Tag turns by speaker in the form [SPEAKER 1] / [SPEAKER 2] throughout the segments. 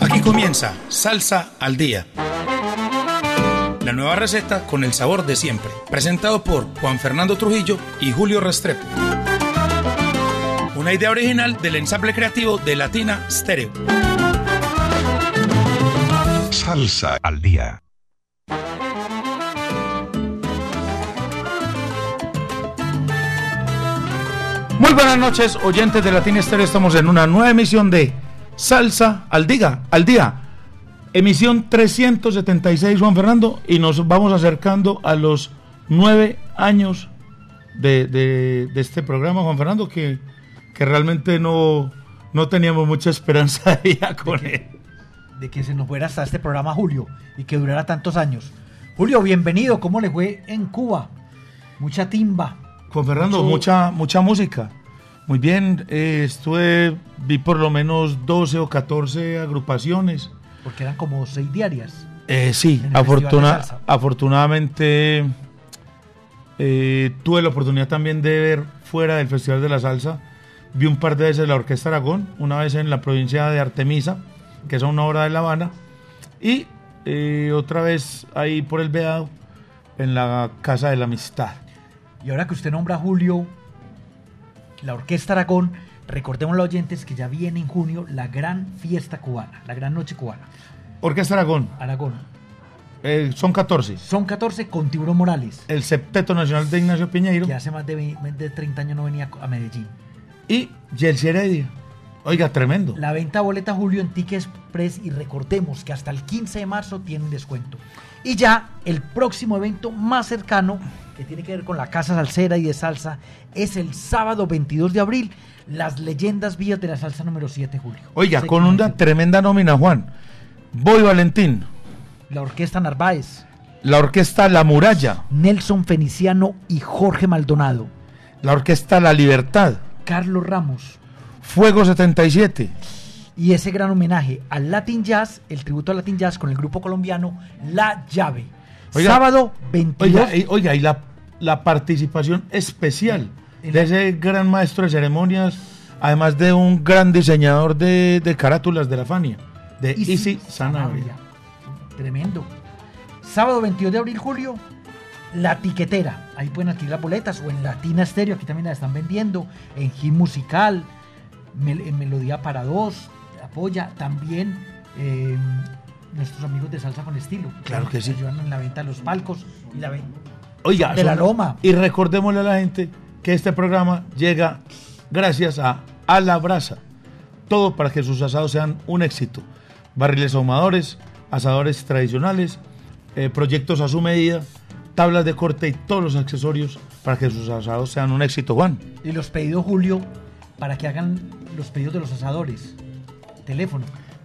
[SPEAKER 1] Aquí comienza Salsa al Día. La nueva receta con el sabor de siempre. Presentado por Juan Fernando Trujillo y Julio Restrepo. Una idea original del ensamble creativo de Latina Stereo.
[SPEAKER 2] Salsa al Día.
[SPEAKER 1] Muy buenas noches, oyentes de Latina Stereo. Estamos en una nueva emisión de Salsa al Día. Al día. Emisión 376, Juan Fernando, y nos vamos acercando a los nueve años de, de- de este programa, Juan Fernando, que, que realmente no, no teníamos mucha esperanza ya con él.
[SPEAKER 3] de que se nos fuera hasta este programa Julio y que durara tantos años. Julio, bienvenido. ¿Cómo le fue en Cuba? Mucha timba.
[SPEAKER 1] Juan Fernando,
[SPEAKER 3] Mucho-
[SPEAKER 1] mucha, mucha música. Muy bien, eh, estuve, vi por lo menos 12 o 14 agrupaciones.
[SPEAKER 3] Porque eran como seis diarias.
[SPEAKER 1] Eh, sí, afortuna- afortunadamente eh, tuve la oportunidad también de ver fuera del Festival de la Salsa. Vi un par de veces la Orquesta Aragón, una vez en la provincia de Artemisa, que es a una hora de La Habana, y eh, otra vez ahí por el Veado, en la Casa de la Amistad.
[SPEAKER 3] Y ahora que usted nombra a Julio, la Orquesta Aragón, recordemos a los oyentes que ya viene en junio la gran fiesta cubana, la gran noche cubana.
[SPEAKER 1] Orquesta Aragón,
[SPEAKER 3] Aragón.
[SPEAKER 1] eh, son 14.
[SPEAKER 3] Son 14 con Tiburón Morales,
[SPEAKER 1] El Septeto Nacional de Ignacio Piñeiro
[SPEAKER 3] que hace más de, 20 de 30 años no venía a Medellín.
[SPEAKER 1] y Yelsi Heredia. Oiga, tremendo.
[SPEAKER 3] La venta boleta Julio en Ticket Express y recordemos que hasta el 15 de marzo tienen descuento. Y ya el próximo evento más cercano, que tiene que ver con la Casa Salsera y de Salsa, es el sábado 22 de abril, las leyendas vías de la salsa número 7, Julio.
[SPEAKER 1] Oiga, con una tremenda nómina, Juan. Boy Valentín,
[SPEAKER 3] La Orquesta Narváez,
[SPEAKER 1] la orquesta La Muralla,
[SPEAKER 3] Nelson Feliciano y Jorge Maldonado,
[SPEAKER 1] la orquesta La Libertad,
[SPEAKER 3] Carlos Ramos.
[SPEAKER 1] Fuego 77,
[SPEAKER 3] Y ese gran homenaje al Latin Jazz, el tributo al Latin Jazz con el grupo colombiano La Llave.
[SPEAKER 1] Oiga,
[SPEAKER 3] Sábado 22
[SPEAKER 1] Oiga, y, oiga, y la, la participación especial de ese gran maestro de ceremonias, además de un gran diseñador de, de carátulas de la Fania, de Easy Sanabria.
[SPEAKER 3] Tremendo. Sábado 22 de abril, Julio, La Tiquetera. Ahí pueden adquirir las boletas o en Latina Stereo, aquí también las están vendiendo. En Hit Musical, en Melodía para Dos, Apoya. También eh, nuestros amigos de Salsa con Estilo.
[SPEAKER 1] Claro que sí.
[SPEAKER 3] Ayudan en la venta de los palcos y la venta.
[SPEAKER 1] Oiga,
[SPEAKER 3] De la Loma.
[SPEAKER 1] Y recordémosle a la gente que este programa llega gracias a A la Brasa. Todo para que sus asados sean un éxito. Barriles ahumadores, asadores tradicionales, eh, proyectos a su medida, tablas de corte y todos los accesorios para que sus asados sean un éxito, Juan.
[SPEAKER 3] Y los pedidos, Julio, para que hagan los pedidos de los asadores. Teléfono.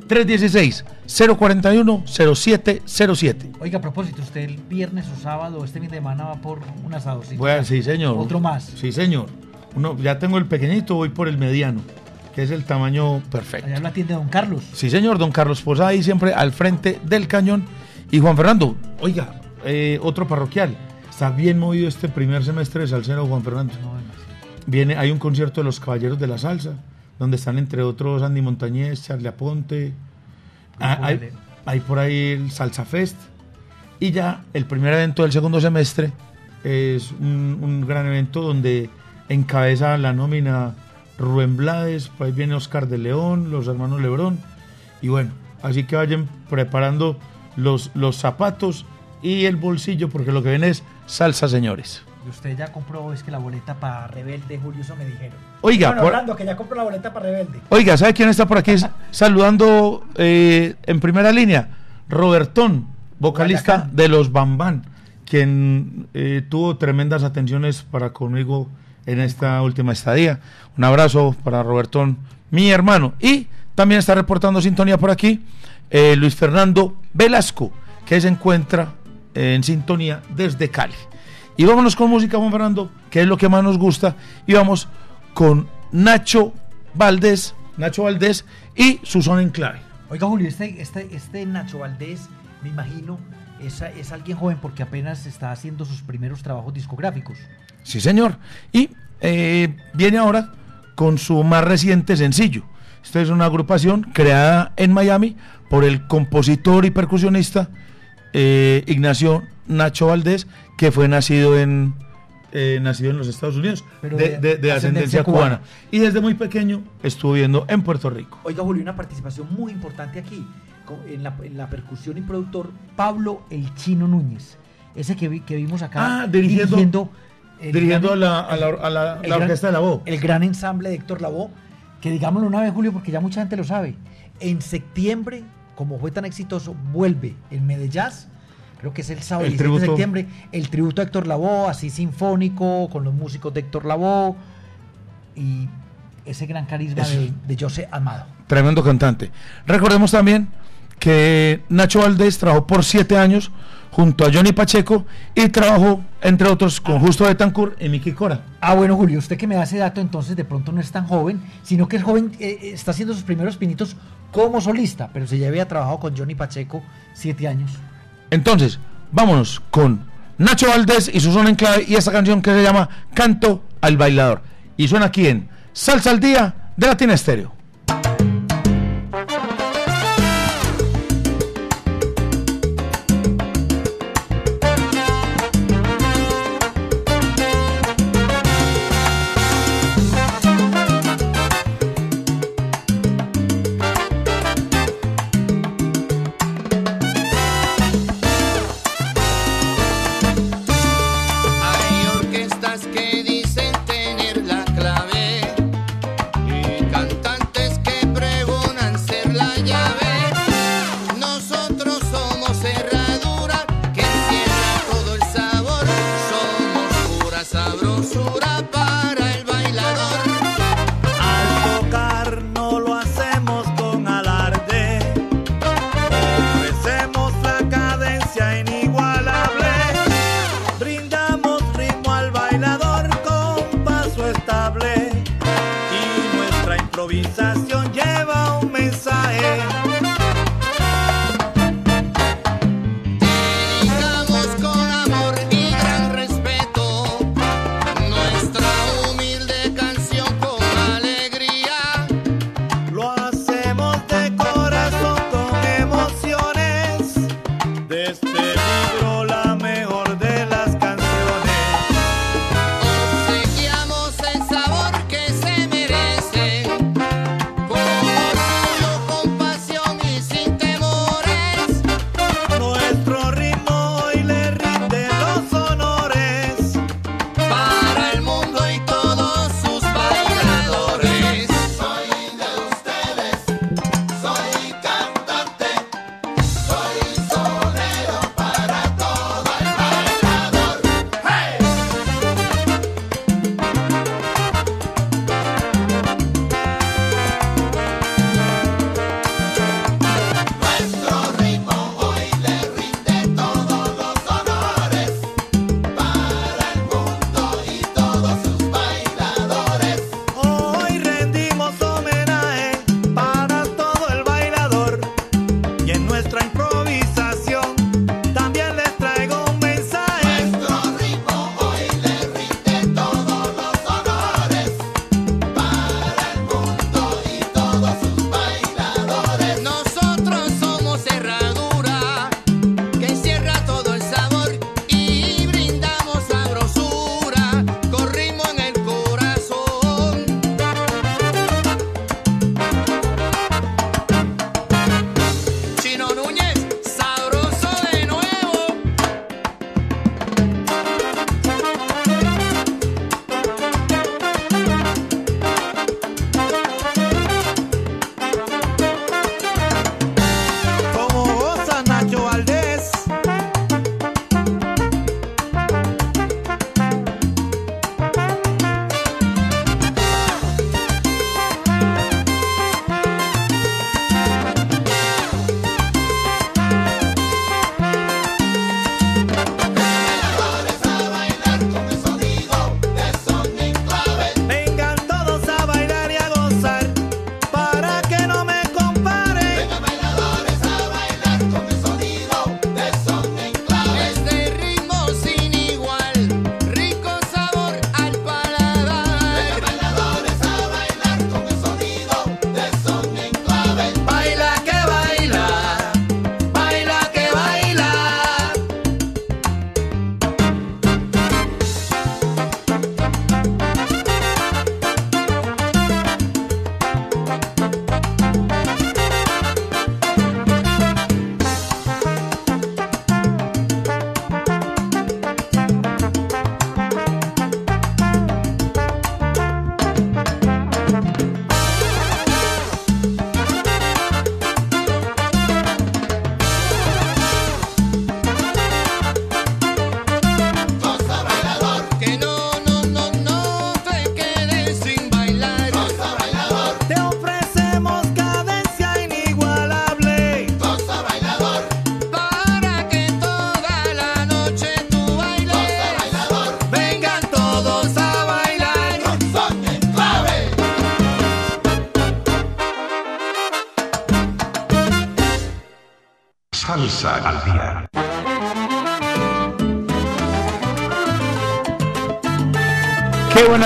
[SPEAKER 1] 316-041-0707.
[SPEAKER 3] Oiga, a propósito, usted el viernes o sábado, este fin de semana va por un asado.
[SPEAKER 1] Bueno, sí, señor.
[SPEAKER 3] Otro más.
[SPEAKER 1] Sí, señor. Uno, ya tengo el pequeñito, voy por el mediano, que es el tamaño perfecto.
[SPEAKER 3] Allá la tienda Don Carlos.
[SPEAKER 1] Sí, señor, don Carlos Posada ahí siempre al frente del cañón. Y Juan Fernando, oiga, eh, otro parroquial. Está bien movido este primer semestre de Salsero, Juan Fernando.
[SPEAKER 3] No, demasiado.
[SPEAKER 1] Viene, hay un concierto de los Caballeros de la Salsa, donde están entre otros Andy Montañez, Charlie Aponte. Ah, hay, hay por ahí el Salsa Fest. Y ya el primer evento del segundo semestre es un, un gran evento donde encabeza la nómina Rubén Blades, por ahí viene Oscar de León, los hermanos Lebrón. Y bueno, así que vayan preparando los, los zapatos y el bolsillo, porque lo que viene es salsa, señores.
[SPEAKER 3] Y usted ya compró, es que la boleta para Rebelde, Julio, eso me dijeron.
[SPEAKER 1] Oiga,
[SPEAKER 3] bueno,
[SPEAKER 1] por-
[SPEAKER 3] hablando, que ya compró la boleta para Rebelde.
[SPEAKER 1] Oiga, ¿sabe quién está por aquí saludando eh, en primera línea? Robertón, vocalista
[SPEAKER 3] Guayacán.
[SPEAKER 1] de los Bambán, quien eh, tuvo tremendas atenciones para conmigo en esta última estadía. Un abrazo para Robertón, mi hermano. Y también está reportando sintonía por aquí eh, Luis Fernando Velasco, que se encuentra en sintonía desde Cali. Y vámonos con música, Juan Fernando, que es lo que más nos gusta. Y vamos con Nacho Valdés, Nacho Valdés y su son en clave.
[SPEAKER 3] Oiga, Julio, este, este, este Nacho Valdés, me imagino, es, es alguien joven porque apenas está haciendo sus primeros trabajos discográficos.
[SPEAKER 1] Sí, señor. Y eh, viene ahora con su más reciente sencillo. Esta es una agrupación creada en Miami por el compositor y percusionista eh, Ignacio Nacho Valdés, que fue nacido en, eh, nacido en los Estados Unidos,
[SPEAKER 3] Pero
[SPEAKER 1] de,
[SPEAKER 3] de-
[SPEAKER 1] de- de
[SPEAKER 3] ascendencia
[SPEAKER 1] ascendencia
[SPEAKER 3] cubana.
[SPEAKER 1] cubana. Y desde muy pequeño estuvo viviendo en Puerto Rico.
[SPEAKER 3] Oiga, Julio, una participación muy importante aquí. En la, en la percusión y productor, Pablo El Chino Núñez. Ese que, vi- que vimos acá.
[SPEAKER 1] Ah, dirigiendo-
[SPEAKER 3] gran-
[SPEAKER 1] la, a la- a la-
[SPEAKER 3] el
[SPEAKER 1] la
[SPEAKER 3] gran-
[SPEAKER 1] orquesta de la voz.
[SPEAKER 3] El gran ensamble de Héctor Lavoe, que digámoslo una vez, Julio, porque ya mucha gente lo sabe. En septiembre, como fue tan exitoso, vuelve el Medellín. Creo que es el sábado
[SPEAKER 1] El
[SPEAKER 3] 17 de septiembre. El tributo a Héctor Lavoe, así sinfónico, con los músicos de Héctor Lavoe. Y ese gran carisma de, de José Amado.
[SPEAKER 1] Tremendo cantante. Recordemos también que Nacho Valdés trabajó por siete años junto a Johnny Pacheco y trabajó, entre otros, con Justo Betancourt y Miki Cora.
[SPEAKER 3] Ah, bueno, Julio, usted que me da ese dato, entonces de pronto no es tan joven, sino que es joven, eh, está haciendo sus primeros pinitos como solista, pero se ya había trabajado con Johnny Pacheco siete años.
[SPEAKER 1] Entonces, vámonos con Nacho Valdés y su zona en clave y esta canción que se llama Canto al Bailador. Y suena aquí en Salsa al Día de Latina Estéreo.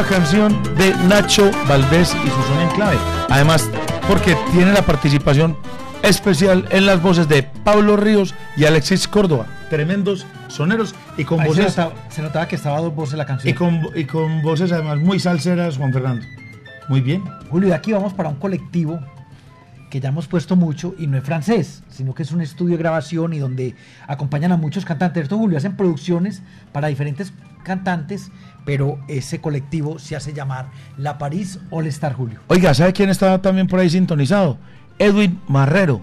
[SPEAKER 4] Canción
[SPEAKER 5] de
[SPEAKER 1] Nacho Valdés y su son en clave. Además, porque tiene la participación especial en las voces de Pablo Ríos y Alexis Córdoba. Tremendos soneros y con
[SPEAKER 3] Ahí se,
[SPEAKER 1] voces
[SPEAKER 3] notaba, se notaba que estaba dos voces la canción.
[SPEAKER 1] y con, y con voces además muy salseras, Juan Fernando. Muy bien.
[SPEAKER 3] Julio, de aquí vamos para un colectivo que ya hemos puesto mucho y no es francés, sino que es un estudio de grabación y donde acompañan a muchos cantantes. Esto, Julio, hacen producciones para diferentes cantantes, pero ese colectivo se hace llamar La París All Star Julio.
[SPEAKER 1] Oiga, ¿sabe quién está también por ahí sintonizado? Edwin Marrero,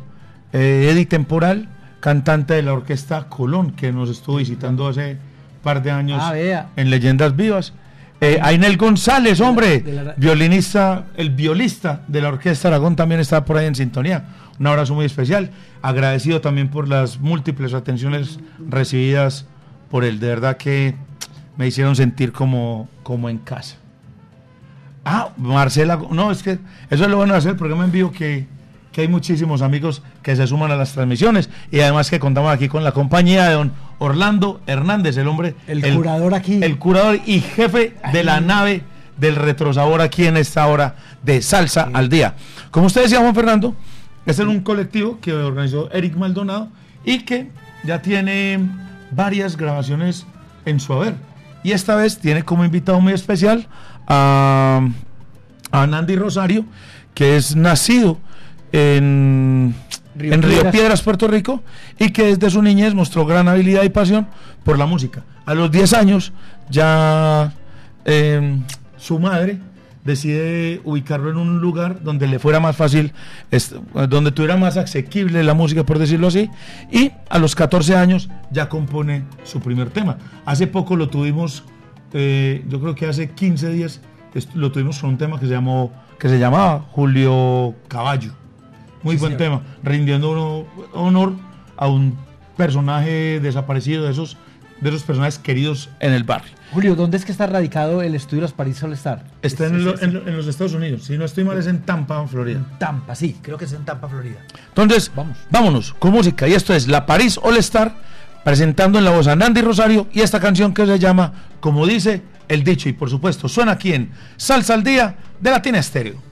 [SPEAKER 1] eh, Eddie Temporal, cantante de la orquesta Colón, que nos estuvo visitando hace par de años
[SPEAKER 3] Ah,
[SPEAKER 1] en Leyendas Vivas. Eh, Ainel González, hombre,
[SPEAKER 3] de la-
[SPEAKER 1] violinista, el violista de la Orquesta Aragón también está por ahí en sintonía. Un abrazo muy especial. Agradecido también por las múltiples atenciones recibidas por él. De verdad que me hicieron sentir como, como en casa. Ah, Marcela, no, es que eso es lo bueno de hacer el programa en vivo que, que hay muchísimos amigos que se suman a las transmisiones y además que contamos aquí con la compañía de don Orlando Hernández, el hombre,
[SPEAKER 3] El curador aquí.
[SPEAKER 1] el curador y jefe de la nave del retrosabor aquí en esta hora de Salsa al Día. Como usted decía, Juan Fernando, este es un colectivo que organizó Eric Maldonado y que ya tiene varias grabaciones en su haber. Y esta vez tiene como invitado muy especial a, a Nandi Rosario, que es nacido en
[SPEAKER 3] Río
[SPEAKER 1] en Río
[SPEAKER 3] Piedras.
[SPEAKER 1] Piedras, Puerto Rico, y que desde su niñez mostró gran habilidad y pasión por la música. A los 10 años ya eh, su madre decide ubicarlo en un lugar donde le fuera más fácil, est- donde tuviera más asequible la música, por decirlo así, y a los 14 años ya compone su primer tema. Hace poco lo tuvimos, eh, yo creo que hace 15 días, lo tuvimos con un tema que se, llamó, que se llamaba Julio Caballo. Muy
[SPEAKER 3] Sí,
[SPEAKER 1] buen
[SPEAKER 3] señor.
[SPEAKER 1] tema, rindiendo honor a un personaje desaparecido de esos, de esos personajes queridos en el barrio.
[SPEAKER 3] Julio, ¿dónde es que está radicado el estudio de los París All Star?
[SPEAKER 1] Está
[SPEAKER 3] Es-
[SPEAKER 1] en,
[SPEAKER 3] es-
[SPEAKER 1] lo-
[SPEAKER 3] es-
[SPEAKER 1] en lo- en los Estados Unidos, si no estoy mal es en Tampa, Florida.
[SPEAKER 3] en Tampa, sí, creo que es en Tampa, Florida.
[SPEAKER 1] Entonces,
[SPEAKER 3] Vamos.
[SPEAKER 1] vámonos con música. Y esto es La París All Star, presentando en la voz a Nandy Rosario y esta canción que se llama, como dice el dicho, y por supuesto suena aquí en Salsa al Día de Latina Estéreo.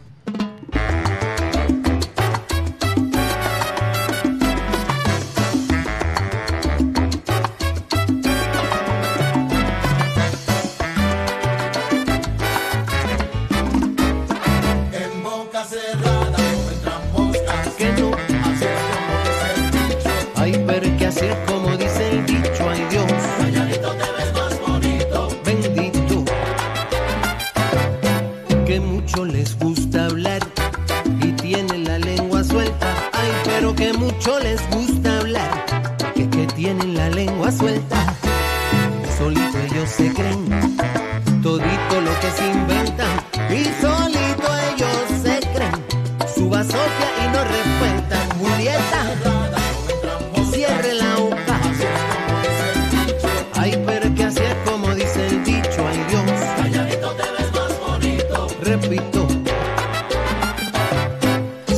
[SPEAKER 6] Mucho les gusta hablar, que, que tienen la lengua suelta. Solito ellos se creen todito lo que se inventan y solito ellos se creen su basofia y no respetan. Julieta, cierre la boca. Ay, pero que así es como dice el dicho, ay Dios.
[SPEAKER 5] Calladito te ves más bonito.
[SPEAKER 6] Repito,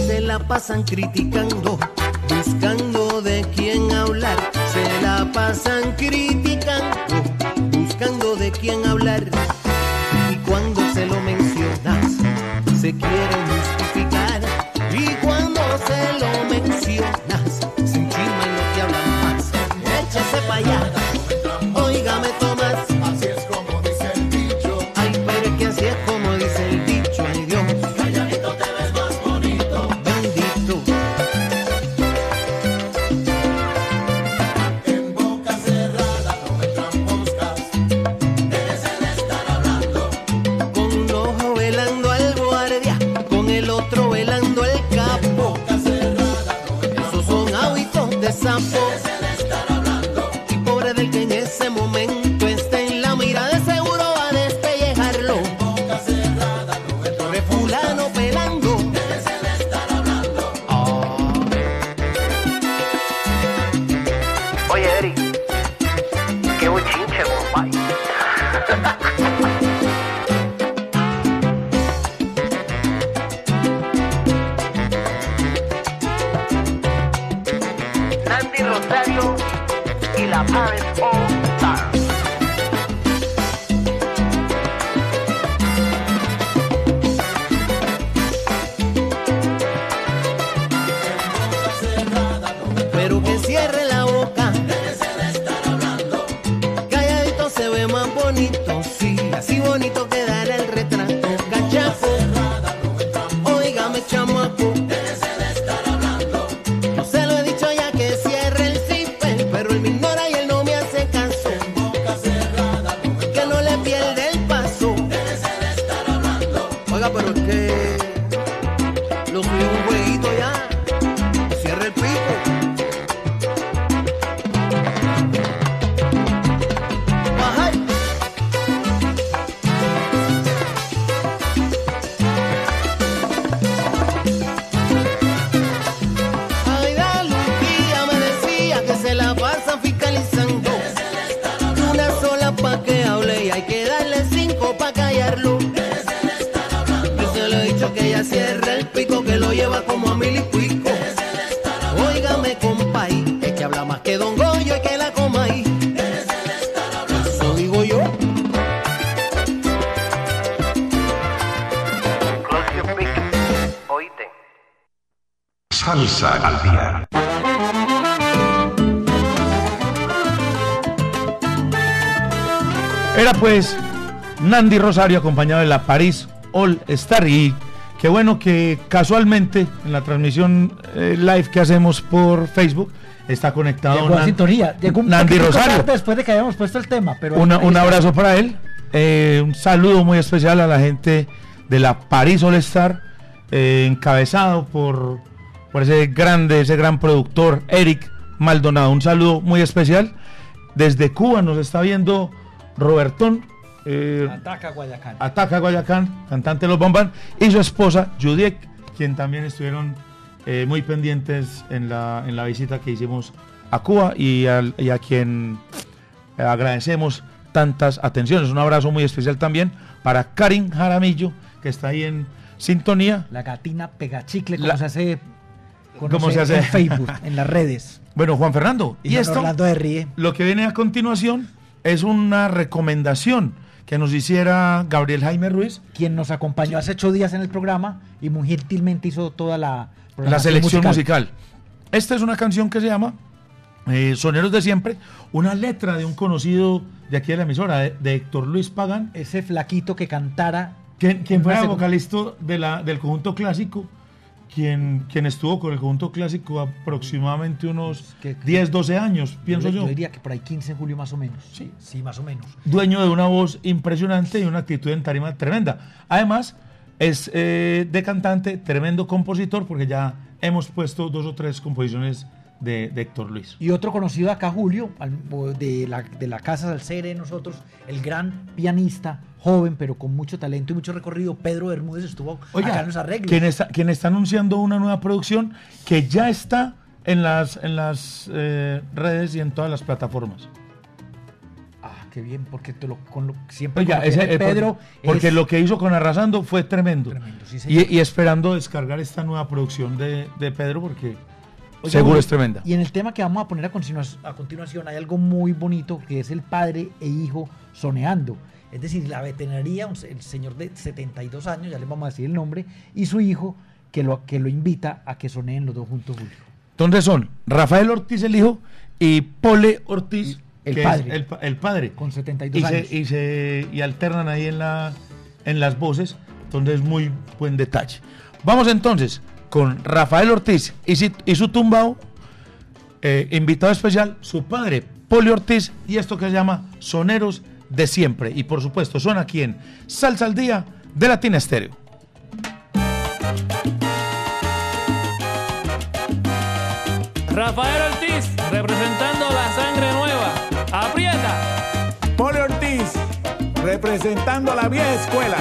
[SPEAKER 6] se la pasan criticando,
[SPEAKER 1] disco. Pues Nandy Rosario acompañado de la París All Star y qué bueno que casualmente en la transmisión eh, live que hacemos por Facebook está conectado
[SPEAKER 3] Llegó a
[SPEAKER 1] Nan-
[SPEAKER 3] sintonía. Llegó un
[SPEAKER 1] Nandy
[SPEAKER 3] poquitico
[SPEAKER 1] Rosario.
[SPEAKER 3] Después de que habíamos puesto el tema. Pero
[SPEAKER 1] Una- un
[SPEAKER 3] está.
[SPEAKER 1] abrazo para él. Eh, un saludo muy especial a la gente de la París All Star, eh, encabezado por, por ese grande, ese gran productor, Eric Maldonado. Un saludo muy especial. Desde Cuba nos está viendo Robertón. eh,
[SPEAKER 3] Ataca Guayacán.
[SPEAKER 1] Ataca Guayacán, cantante de los Bomban, y su esposa Judiek, quien también estuvieron eh, muy pendientes en la, en la visita que hicimos a Cuba y, al- y a quien eh, agradecemos tantas atenciones. Un abrazo muy especial también para Karin Jaramillo, que está ahí en sintonía.
[SPEAKER 3] La gatina pegachicle, como
[SPEAKER 1] La-
[SPEAKER 3] se hace,
[SPEAKER 1] ¿Cómo se hace?
[SPEAKER 3] en Facebook, en las redes.
[SPEAKER 1] Bueno, Juan Fernando,
[SPEAKER 3] Y,
[SPEAKER 1] esto,
[SPEAKER 3] Orlando de Ríe.
[SPEAKER 1] lo que viene a continuación es una recomendación que nos hiciera Gabriel Jaime Ruiz,
[SPEAKER 3] quien nos acompañó hace ocho días en el programa y muy gentilmente hizo toda la,
[SPEAKER 1] la selección musical. Esta es una canción que se llama eh, Soneros de Siempre, una letra de un conocido de aquí de la emisora, de, de Héctor Luis Pagán,
[SPEAKER 3] Ese flaquito que cantara.
[SPEAKER 1] quien, fue vocalista de la, del conjunto clásico, quien, quien estuvo con el conjunto clásico aproximadamente unos
[SPEAKER 3] Que-
[SPEAKER 1] 10, 12 años, pienso
[SPEAKER 3] yo,
[SPEAKER 1] yo.
[SPEAKER 3] diría que por ahí 15 de julio más o menos.
[SPEAKER 1] Sí.
[SPEAKER 3] Sí, más o menos.
[SPEAKER 1] Dueño de una voz impresionante y una actitud en tarima tremenda. Además, es eh, de cantante, tremendo compositor, porque ya hemos puesto dos o tres composiciones de, de Héctor Luis.
[SPEAKER 3] Y otro conocido acá, Julio, de la, de la Casa Salcere de nosotros, el gran pianista, joven, pero con mucho talento y mucho recorrido, Pedro Bermúdez, estuvo acá en los arreglos.
[SPEAKER 1] quien está, quien está anunciando una nueva producción que ya está en las, en las eh, redes y en todas las plataformas.
[SPEAKER 3] Ah, qué bien, porque te lo, con lo, siempre
[SPEAKER 1] Oiga,
[SPEAKER 3] con lo que
[SPEAKER 1] ese,
[SPEAKER 3] hace
[SPEAKER 1] eh, porque-
[SPEAKER 3] Pedro
[SPEAKER 1] porque,
[SPEAKER 3] es-
[SPEAKER 1] lo que hizo con Arrasando fue tremendo.
[SPEAKER 3] Tremendo, sí,
[SPEAKER 1] y, y esperando descargar esta nueva producción de, de Pedro porque Seguro es tremenda.
[SPEAKER 3] Y en el tema que vamos a poner a, continua- a continuación hay algo muy bonito que es el padre e hijo soneando. Es decir, la veterinaria, el señor de 72 años, ya le vamos a decir el nombre, y su hijo que lo, que lo invita a que soneen los dos juntos, Julio.
[SPEAKER 1] Entonces son Rafael Ortiz el hijo y Pole Ortiz
[SPEAKER 3] El
[SPEAKER 1] que
[SPEAKER 3] padre.
[SPEAKER 1] es el, pa- el padre.
[SPEAKER 3] Con 72
[SPEAKER 1] y
[SPEAKER 3] años.
[SPEAKER 1] Se, y, se, y alternan ahí en, la, en las voces. Entonces muy buen detalle. Vamos entonces con Rafael Ortiz y, si- y su tumbao, eh, invitado especial, su padre, Poli Ortiz, y esto que se llama Soneros de Siempre. Y por supuesto, son aquí en Salsa al Día de Latina Estéreo.
[SPEAKER 7] Rafael Ortiz, representando la sangre nueva. ¡Aprieta!
[SPEAKER 8] Poli Ortiz, representando a la vieja escuela.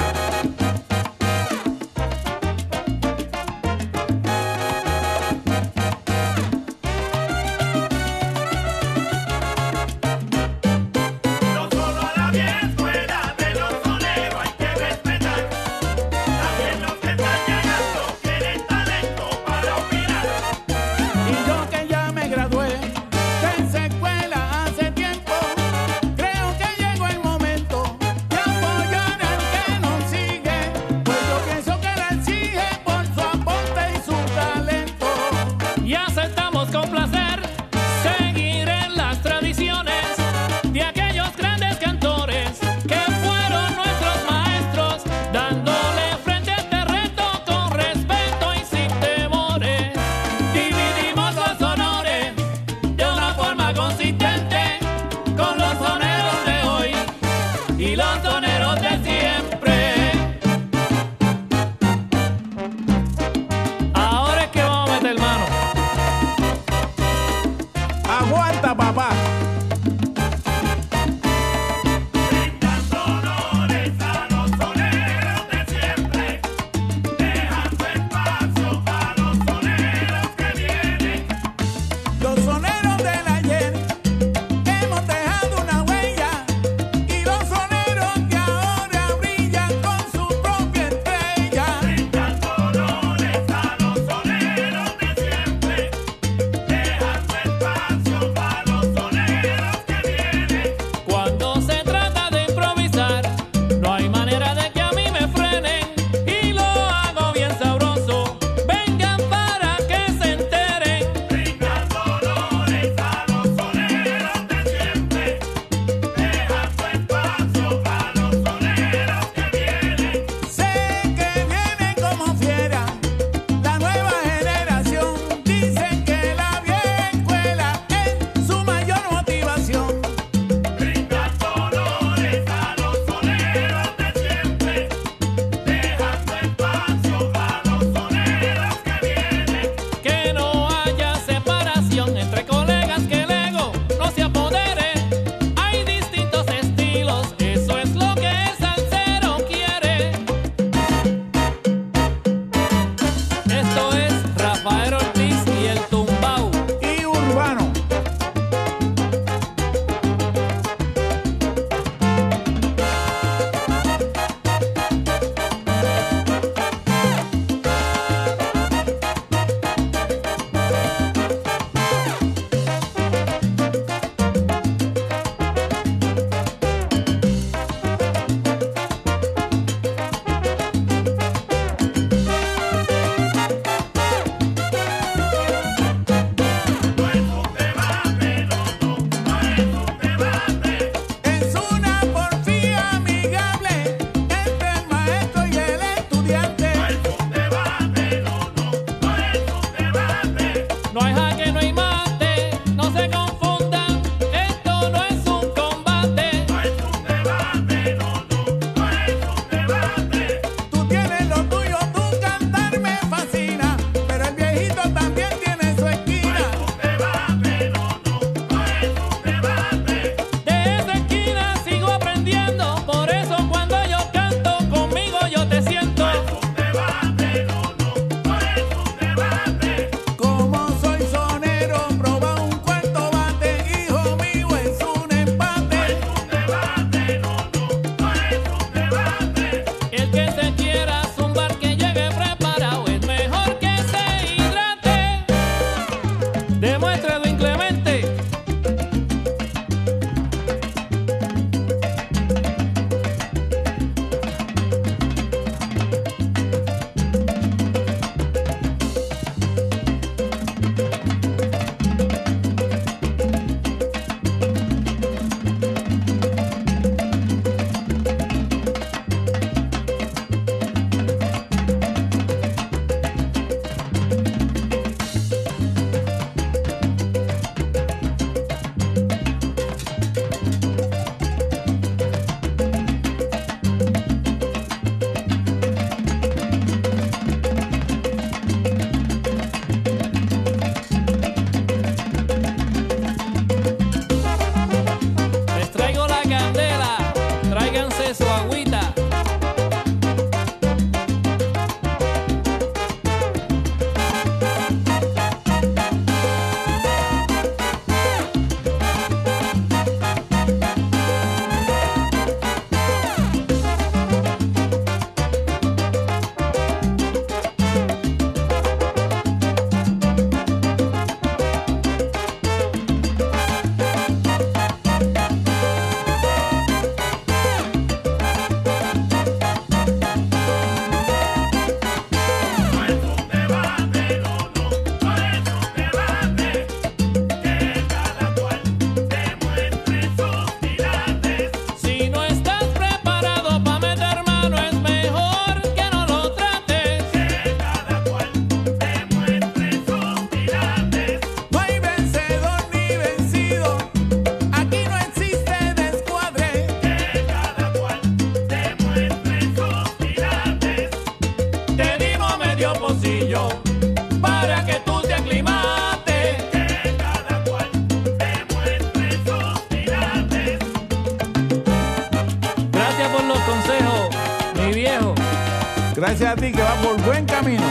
[SPEAKER 7] Gracias
[SPEAKER 8] a ti que vas por buen camino.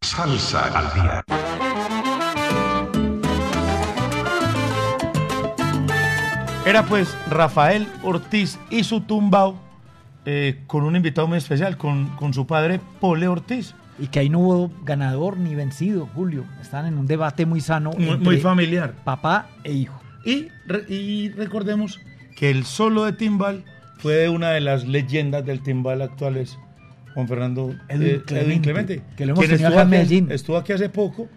[SPEAKER 2] Salsa al día.
[SPEAKER 1] Era pues Rafael Ortiz y su tumbao eh, con un invitado muy especial, con, con su padre Pole Ortiz.
[SPEAKER 3] Y que ahí no hubo ganador ni vencido, Julio. Están en un debate muy sano.
[SPEAKER 1] Muy, familiar.
[SPEAKER 3] Papá e hijo.
[SPEAKER 1] Y, re- y recordemos que el solo de timbal fue una de las leyendas del timbal actuales, Juan Fernando
[SPEAKER 3] Edwin
[SPEAKER 1] eh,
[SPEAKER 3] Clemente, que lo hemos tenido acá en
[SPEAKER 1] aquí-
[SPEAKER 3] Medellín.
[SPEAKER 1] Estuvo aquí hace poco,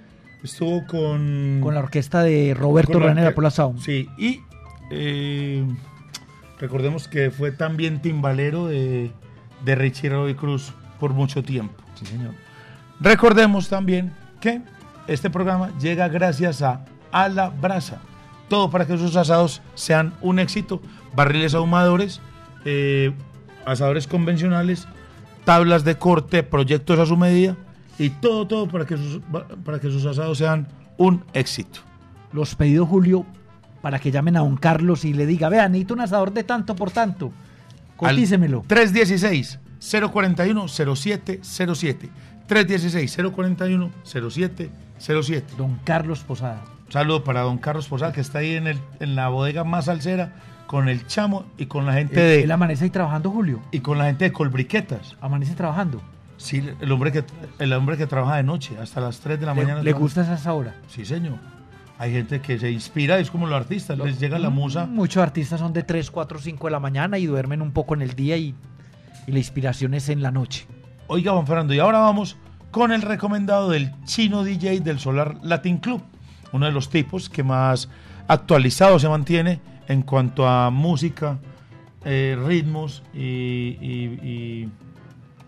[SPEAKER 1] estuvo con...
[SPEAKER 3] Con la orquesta de Roberto René de Pola Sound.
[SPEAKER 1] Sí, y eh, recordemos que fue también timbalero de, de Richie Roy Cruz por mucho tiempo.
[SPEAKER 3] Sí, señor.
[SPEAKER 1] Recordemos también que este programa llega gracias a A la Brasa. Todo para que sus asados sean un éxito. Barriles ahumadores, eh, asadores convencionales, tablas de corte, proyectos a su medida y todo, todo para que sus, para que sus asados sean un éxito.
[SPEAKER 3] Los pedidos, Julio, para que llamen a don Carlos y le diga, vea, necesito un asador de tanto por tanto. Cotícemelo.
[SPEAKER 1] 316-041-0707. 316-041-0707.
[SPEAKER 3] Don Carlos Posada.
[SPEAKER 1] Un saludo para don Carlos Posada, que está ahí en, el, en la bodega más salsera con el chamo y con la gente de
[SPEAKER 3] él amanece ahí trabajando, Julio.
[SPEAKER 1] y con la gente de Colbriquetas.
[SPEAKER 3] Amanece trabajando.
[SPEAKER 1] Sí, el hombre que el hombre que trabaja de noche hasta las 3 de la
[SPEAKER 3] ¿Le,
[SPEAKER 1] mañana.
[SPEAKER 3] le gusta esa hora?
[SPEAKER 1] Sí, señor. Hay gente que se inspira, es como los artistas, les llega la musa.
[SPEAKER 3] Muchos artistas son de 3, 4, 5 de la mañana y duermen un poco en el día y, y la inspiración es en la noche.
[SPEAKER 1] Oiga, Juan Fernando, y ahora vamos con el recomendado del chino DJ del Solar Latin Club, uno de los tipos que más actualizado se mantiene en cuanto a música, eh, ritmos y, y-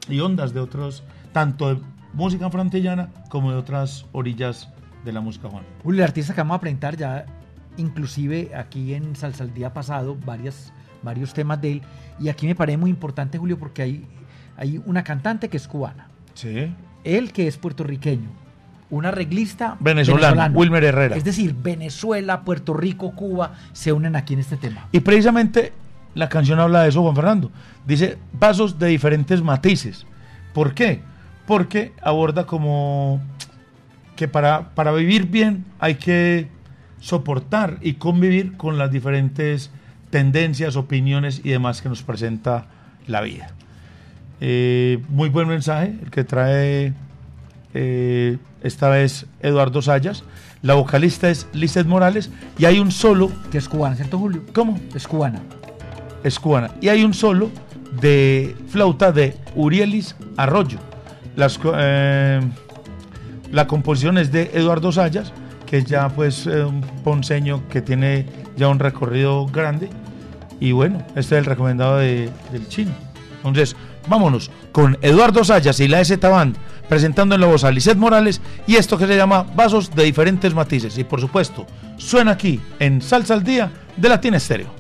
[SPEAKER 1] y- y ondas de otros, tanto de música frontillana como de otras orillas de la música, Juan.
[SPEAKER 3] Julio, el artista que vamos a presentar ya, inclusive aquí en Salsa el día pasado, varias, varios temas de él. Y aquí me parece muy importante, Julio, porque hay, hay una cantante que es cubana,
[SPEAKER 1] Sí.
[SPEAKER 3] Él que es puertorriqueño, un arreglista
[SPEAKER 1] Venezolano, Wilmer Herrera.
[SPEAKER 3] Es decir, Venezuela, Puerto Rico, Cuba se unen aquí en este tema.
[SPEAKER 1] Y precisamente la canción habla de eso, Juan Fernando. Dice vasos de diferentes matices. ¿Por qué? Porque aborda como que para, para vivir bien hay que soportar y convivir con las diferentes tendencias, opiniones y demás que nos presenta la vida. Eh, muy buen mensaje el que trae eh, esta vez Eduardo Sayas. La vocalista es Lizeth Morales y hay un solo.
[SPEAKER 3] Que es cubana, ¿cierto, Julio?
[SPEAKER 1] ¿Cómo?
[SPEAKER 3] Es cubana.
[SPEAKER 1] Es cubana. Y hay un solo de flauta de Urielis Arroyo. Las, eh, la composición es de Eduardo Sayas, que es ya pues eh, un ponceño que tiene ya un recorrido grande. Y bueno, este es el recomendado de- del chino. Entonces, vámonos con Eduardo Sayas y la S Band presentando en la voz a Lisette Morales y esto que se llama Vasos de diferentes matices. Y por supuesto, suena aquí en Salsa al Día de Latina Estéreo.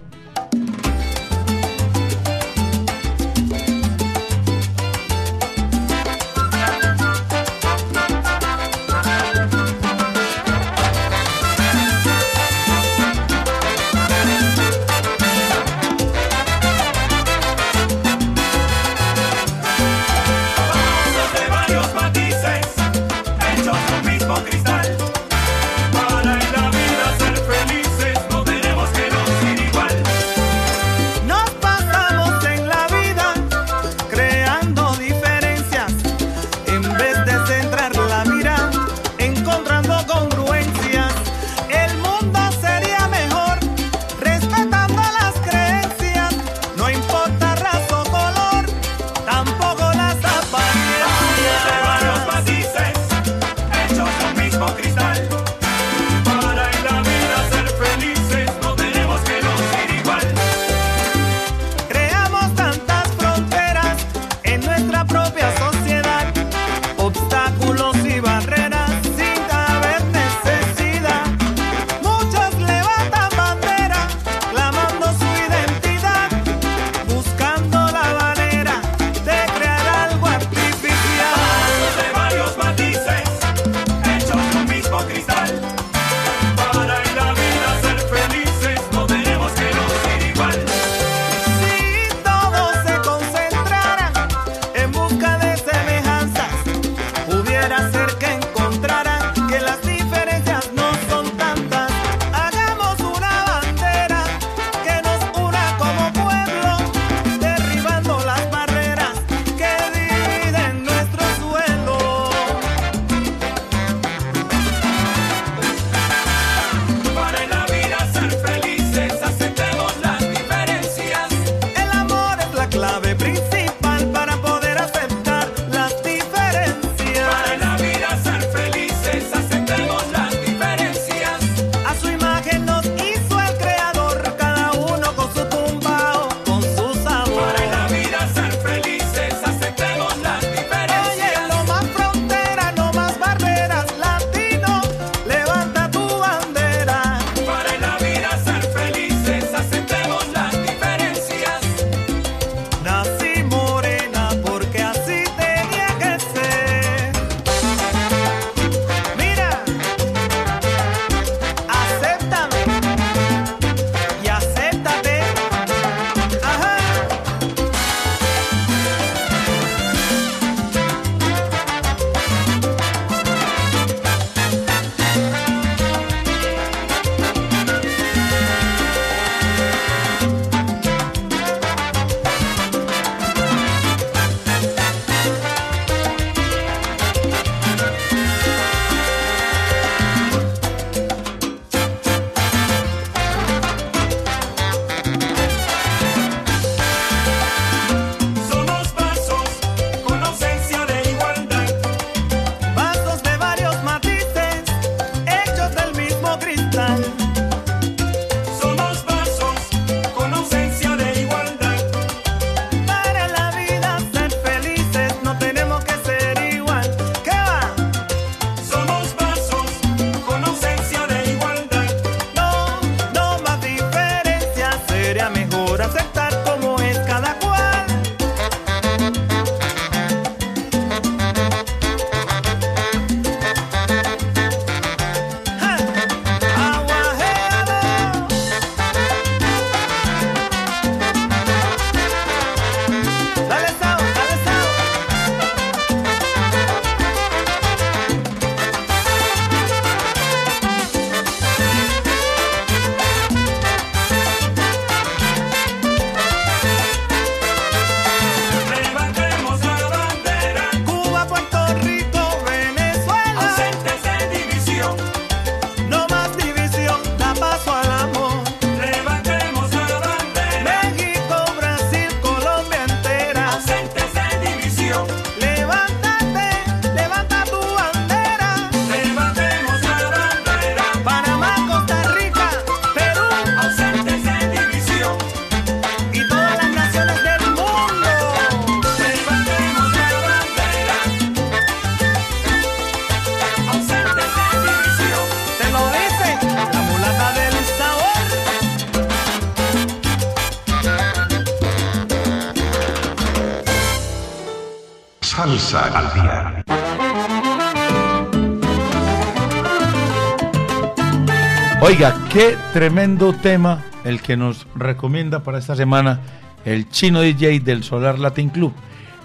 [SPEAKER 1] Qué tremendo tema el que nos recomienda para esta semana el chino DJ del Solar Latin Club,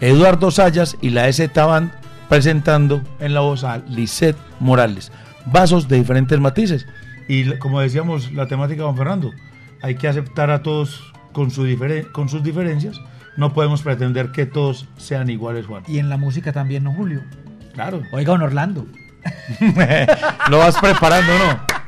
[SPEAKER 1] Eduardo Sayas y la EZ Band presentando en la voz a Lisette Morales. Vasos de diferentes matices. Y como decíamos, la temática Juan Fernando, hay que aceptar a todos con, su con sus diferencias. No podemos pretender que todos sean iguales, Juan.
[SPEAKER 3] Y en la música también, ¿no, Julio?
[SPEAKER 1] Claro.
[SPEAKER 3] Oiga, don Orlando.
[SPEAKER 1] Lo vas preparando, ¿no?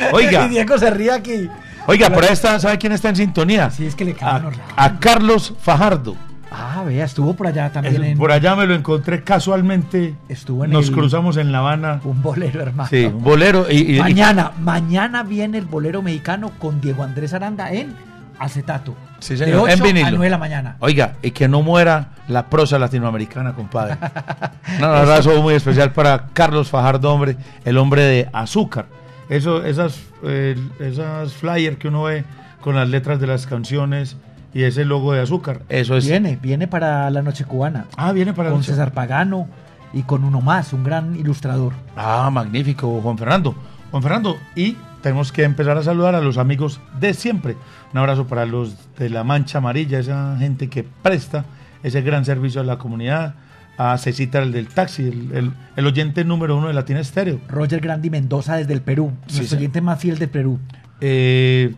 [SPEAKER 1] Oiga.
[SPEAKER 3] Y Diego se ríe aquí.
[SPEAKER 1] Oiga, por ahí está, ¿sabe quién está en sintonía?
[SPEAKER 3] Sí, es que le
[SPEAKER 1] a, a Carlos Fajardo.
[SPEAKER 3] Ah, vea, estuvo por allá también
[SPEAKER 1] Es-
[SPEAKER 3] en
[SPEAKER 1] Por allá me lo encontré casualmente.
[SPEAKER 3] Estuvo en
[SPEAKER 1] Nos
[SPEAKER 3] el-
[SPEAKER 1] cruzamos en La Habana.
[SPEAKER 3] un bolero, hermano.
[SPEAKER 1] Sí, un bolero. Y, y- y-
[SPEAKER 3] Mañana, mañana viene el bolero mexicano con Diego Andrés Aranda en acetato.
[SPEAKER 1] Sí,
[SPEAKER 3] de
[SPEAKER 1] señor,
[SPEAKER 3] 8
[SPEAKER 1] en vinilo.
[SPEAKER 3] a 9 de la mañana.
[SPEAKER 1] Oiga, y que no muera la prosa latinoamericana, compadre. Un abrazo muy especial para Carlos Fajardo, hombre, el hombre de azúcar. Eso, esas, eh, esas flyers que uno ve con las letras de las canciones y ese logo de azúcar, eso es.
[SPEAKER 3] Viene, viene para la noche cubana.
[SPEAKER 1] Ah, viene para
[SPEAKER 3] con
[SPEAKER 1] nosotros.
[SPEAKER 3] César Pagano y con uno más, un gran ilustrador.
[SPEAKER 1] Ah, magnífico, Juan Fernando. Juan Fernando, y tenemos que empezar a saludar a los amigos de siempre. Un abrazo para los de la Mancha Amarilla, esa gente que presta ese gran servicio a la comunidad. A Cecita, el del taxi, el, el- el oyente número uno de Latina Estéreo.
[SPEAKER 3] Roger Grandi Mendoza desde el Perú,
[SPEAKER 1] Sí, sí.
[SPEAKER 3] oyente más fiel del Perú.
[SPEAKER 1] Eh,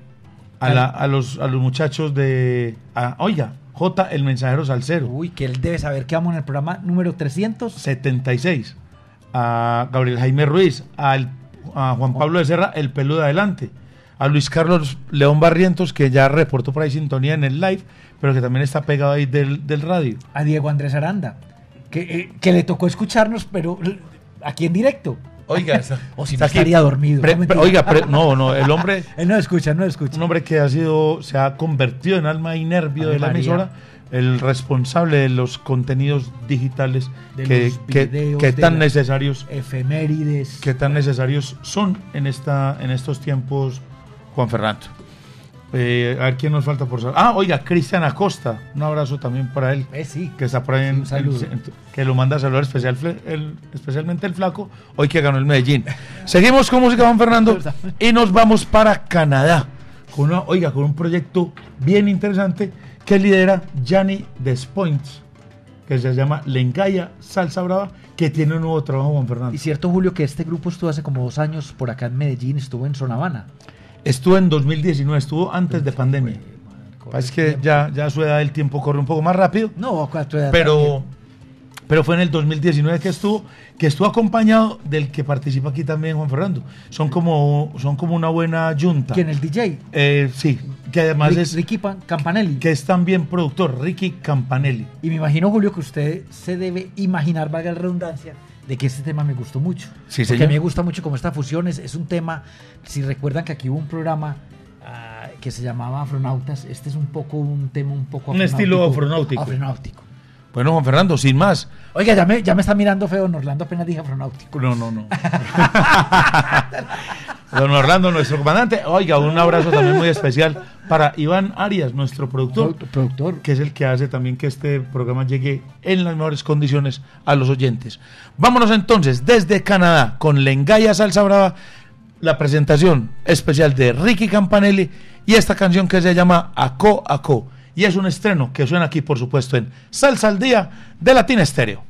[SPEAKER 1] a, la- a los, a los muchachos de. a- oiga, J, el mensajero salsero.
[SPEAKER 3] Uy, que él debe saber que vamos en el programa número 300.
[SPEAKER 1] 76. A Gabriel Jaime Ruiz, al- a Juan Pablo de Serra, el pelo de adelante. A Luis Carlos León Barrientos, que ya reportó por ahí sintonía en el live, pero que también está pegado ahí del, del radio.
[SPEAKER 3] A Diego Andrés Aranda, que, eh, que le tocó escucharnos, pero aquí en directo.
[SPEAKER 1] Oiga,
[SPEAKER 3] o si no
[SPEAKER 1] aquí.
[SPEAKER 3] estaría dormido.
[SPEAKER 1] Pre-
[SPEAKER 3] no, mentira.
[SPEAKER 1] pre- oiga, pre- no, no, el hombre,
[SPEAKER 3] Él no escucha, no escucha.
[SPEAKER 1] un hombre que ha sido, se ha convertido en alma y nervio de la
[SPEAKER 3] María.
[SPEAKER 1] emisora, el responsable de los contenidos digitales
[SPEAKER 3] De
[SPEAKER 1] que,
[SPEAKER 3] los
[SPEAKER 1] que- que tan necesarios
[SPEAKER 3] Efemérides.
[SPEAKER 1] que tan necesarios son en esta en estos tiempos, Juan Fernando. Eh, a ver quién nos falta por saber. Ah, oiga, Cristian Acosta, un abrazo también para él,
[SPEAKER 3] Eh, sí.
[SPEAKER 1] que está por ahí
[SPEAKER 3] Sí,
[SPEAKER 1] en, en- que lo manda a saludar especial, el- especialmente el flaco, hoy que ganó el Medellín. Seguimos con música, Juan Fernando, y nos vamos para Canadá, con una, oiga, con un proyecto bien interesante que lidera Gianni Despoints, que se llama Lengaya Salsa Brava, que tiene un nuevo trabajo, Juan Fernando.
[SPEAKER 3] Y cierto, Julio, que este grupo estuvo hace como dos años por acá en Medellín, estuvo en Zona Habana.
[SPEAKER 1] Estuvo en 2019, estuvo antes de pandemia. Es que ya, ya a su edad el tiempo corre un poco más rápido,
[SPEAKER 3] No, tu edad
[SPEAKER 1] pero, pero fue en el 2019 que estuvo, que estuvo acompañado del que participa aquí también Juan Fernando. Son como, son como una buena junta.
[SPEAKER 3] ¿Quién? El DJ.
[SPEAKER 1] Eh, sí, que además
[SPEAKER 3] Rick-
[SPEAKER 1] es,
[SPEAKER 3] Ricky Pan- Campanelli.
[SPEAKER 1] que es también productor, Ricky Campanelli.
[SPEAKER 3] Y me imagino, Julio, que usted se debe imaginar, valga la redundancia, de que este tema me gustó mucho.
[SPEAKER 1] Sí,
[SPEAKER 3] Porque
[SPEAKER 1] señor.
[SPEAKER 3] a mí me gusta mucho como esta fusión es, es un tema, si recuerdan que aquí hubo un programa ah, que se llamaba Afronautas, este es un poco un tema un poco
[SPEAKER 1] Un estilo afronáutico.
[SPEAKER 3] afronáutico.
[SPEAKER 1] Bueno, Juan Fernando, sin más.
[SPEAKER 3] Oiga, ya me, ya me está mirando feo, don Orlando apenas dije afronáutico.
[SPEAKER 1] No, no, no. Don Orlando, nuestro comandante. Oiga, un abrazo también muy especial para Iván Arias, nuestro productor.
[SPEAKER 3] Pro- productor.
[SPEAKER 1] que es el que hace también que este programa llegue en las mejores condiciones a los oyentes. Vámonos entonces desde Canadá con Lengaya Salsa Brava, la presentación especial de Ricky Campanelli y esta canción que se llama Aco Aco. Y es un estreno que suena aquí, por supuesto, en Salsa al Día de Latina Estéreo.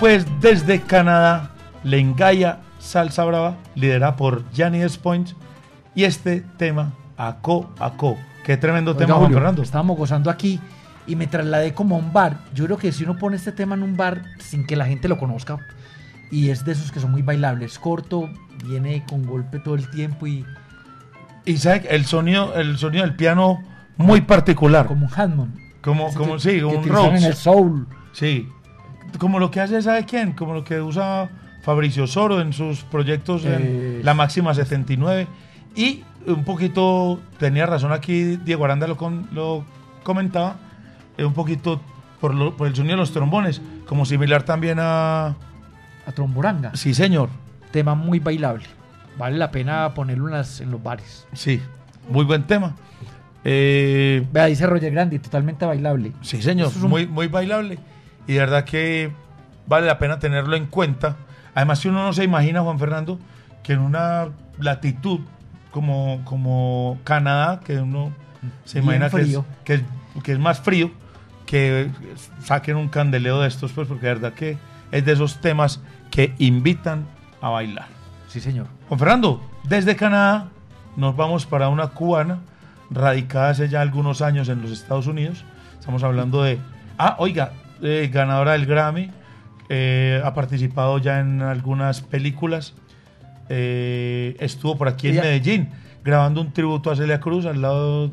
[SPEAKER 1] Pues desde Canadá, Lengaya Salsa Brava, liderada por Gianni Point, y este tema, Aco Aco. Qué tremendo
[SPEAKER 3] Oiga,
[SPEAKER 1] tema, Juan
[SPEAKER 3] Julio,
[SPEAKER 1] Fernando.
[SPEAKER 3] Estábamos gozando aquí y me trasladé como a un bar. Yo creo que si uno pone este tema en un bar sin que la gente lo conozca, y es de esos que son muy bailables, corto, viene con golpe todo el tiempo y
[SPEAKER 1] Y sabe el sonido, el sonido del piano muy particular.
[SPEAKER 3] como un Hammond.
[SPEAKER 1] Como, como
[SPEAKER 3] que-
[SPEAKER 1] sí,
[SPEAKER 3] que
[SPEAKER 1] un
[SPEAKER 3] en el soul.
[SPEAKER 1] Sí. Como lo que hace, ¿sabe quién? Como lo que usa Fabricio Soro en sus proyectos en
[SPEAKER 3] Eh,
[SPEAKER 1] La Máxima 79. Y un poquito, tenía razón aquí, Diego Aranda lo, con- lo comentaba, eh, un poquito por, lo- por el sonido de los trombones, como similar también a...
[SPEAKER 3] A Tromboranga.
[SPEAKER 1] Sí, señor.
[SPEAKER 3] Tema muy bailable. Vale la pena ponerlo en, las- en los bares.
[SPEAKER 1] Sí, muy buen tema. Eh,
[SPEAKER 3] Vea, dice Roger Grandi, totalmente bailable.
[SPEAKER 1] Sí, señor,
[SPEAKER 3] es un-
[SPEAKER 1] muy, muy bailable. Y de verdad que vale la pena tenerlo en cuenta. Además, si uno no se imagina, Juan Fernando, que en una latitud como, como Canadá, que uno se
[SPEAKER 3] Bien
[SPEAKER 1] imagina que es, que, es, que es más frío, que saquen un candeleo de estos, pues porque de verdad que es de esos temas que invitan a bailar.
[SPEAKER 3] Sí, señor.
[SPEAKER 1] Juan Fernando, desde Canadá nos vamos para una cubana radicada hace ya algunos años en los Estados Unidos. Estamos hablando de... Ah, oiga, eh, ganadora del Grammy, eh, ha participado ya en algunas películas, eh, estuvo por aquí en
[SPEAKER 3] Ella-
[SPEAKER 1] Medellín grabando un tributo a Celia Cruz al lado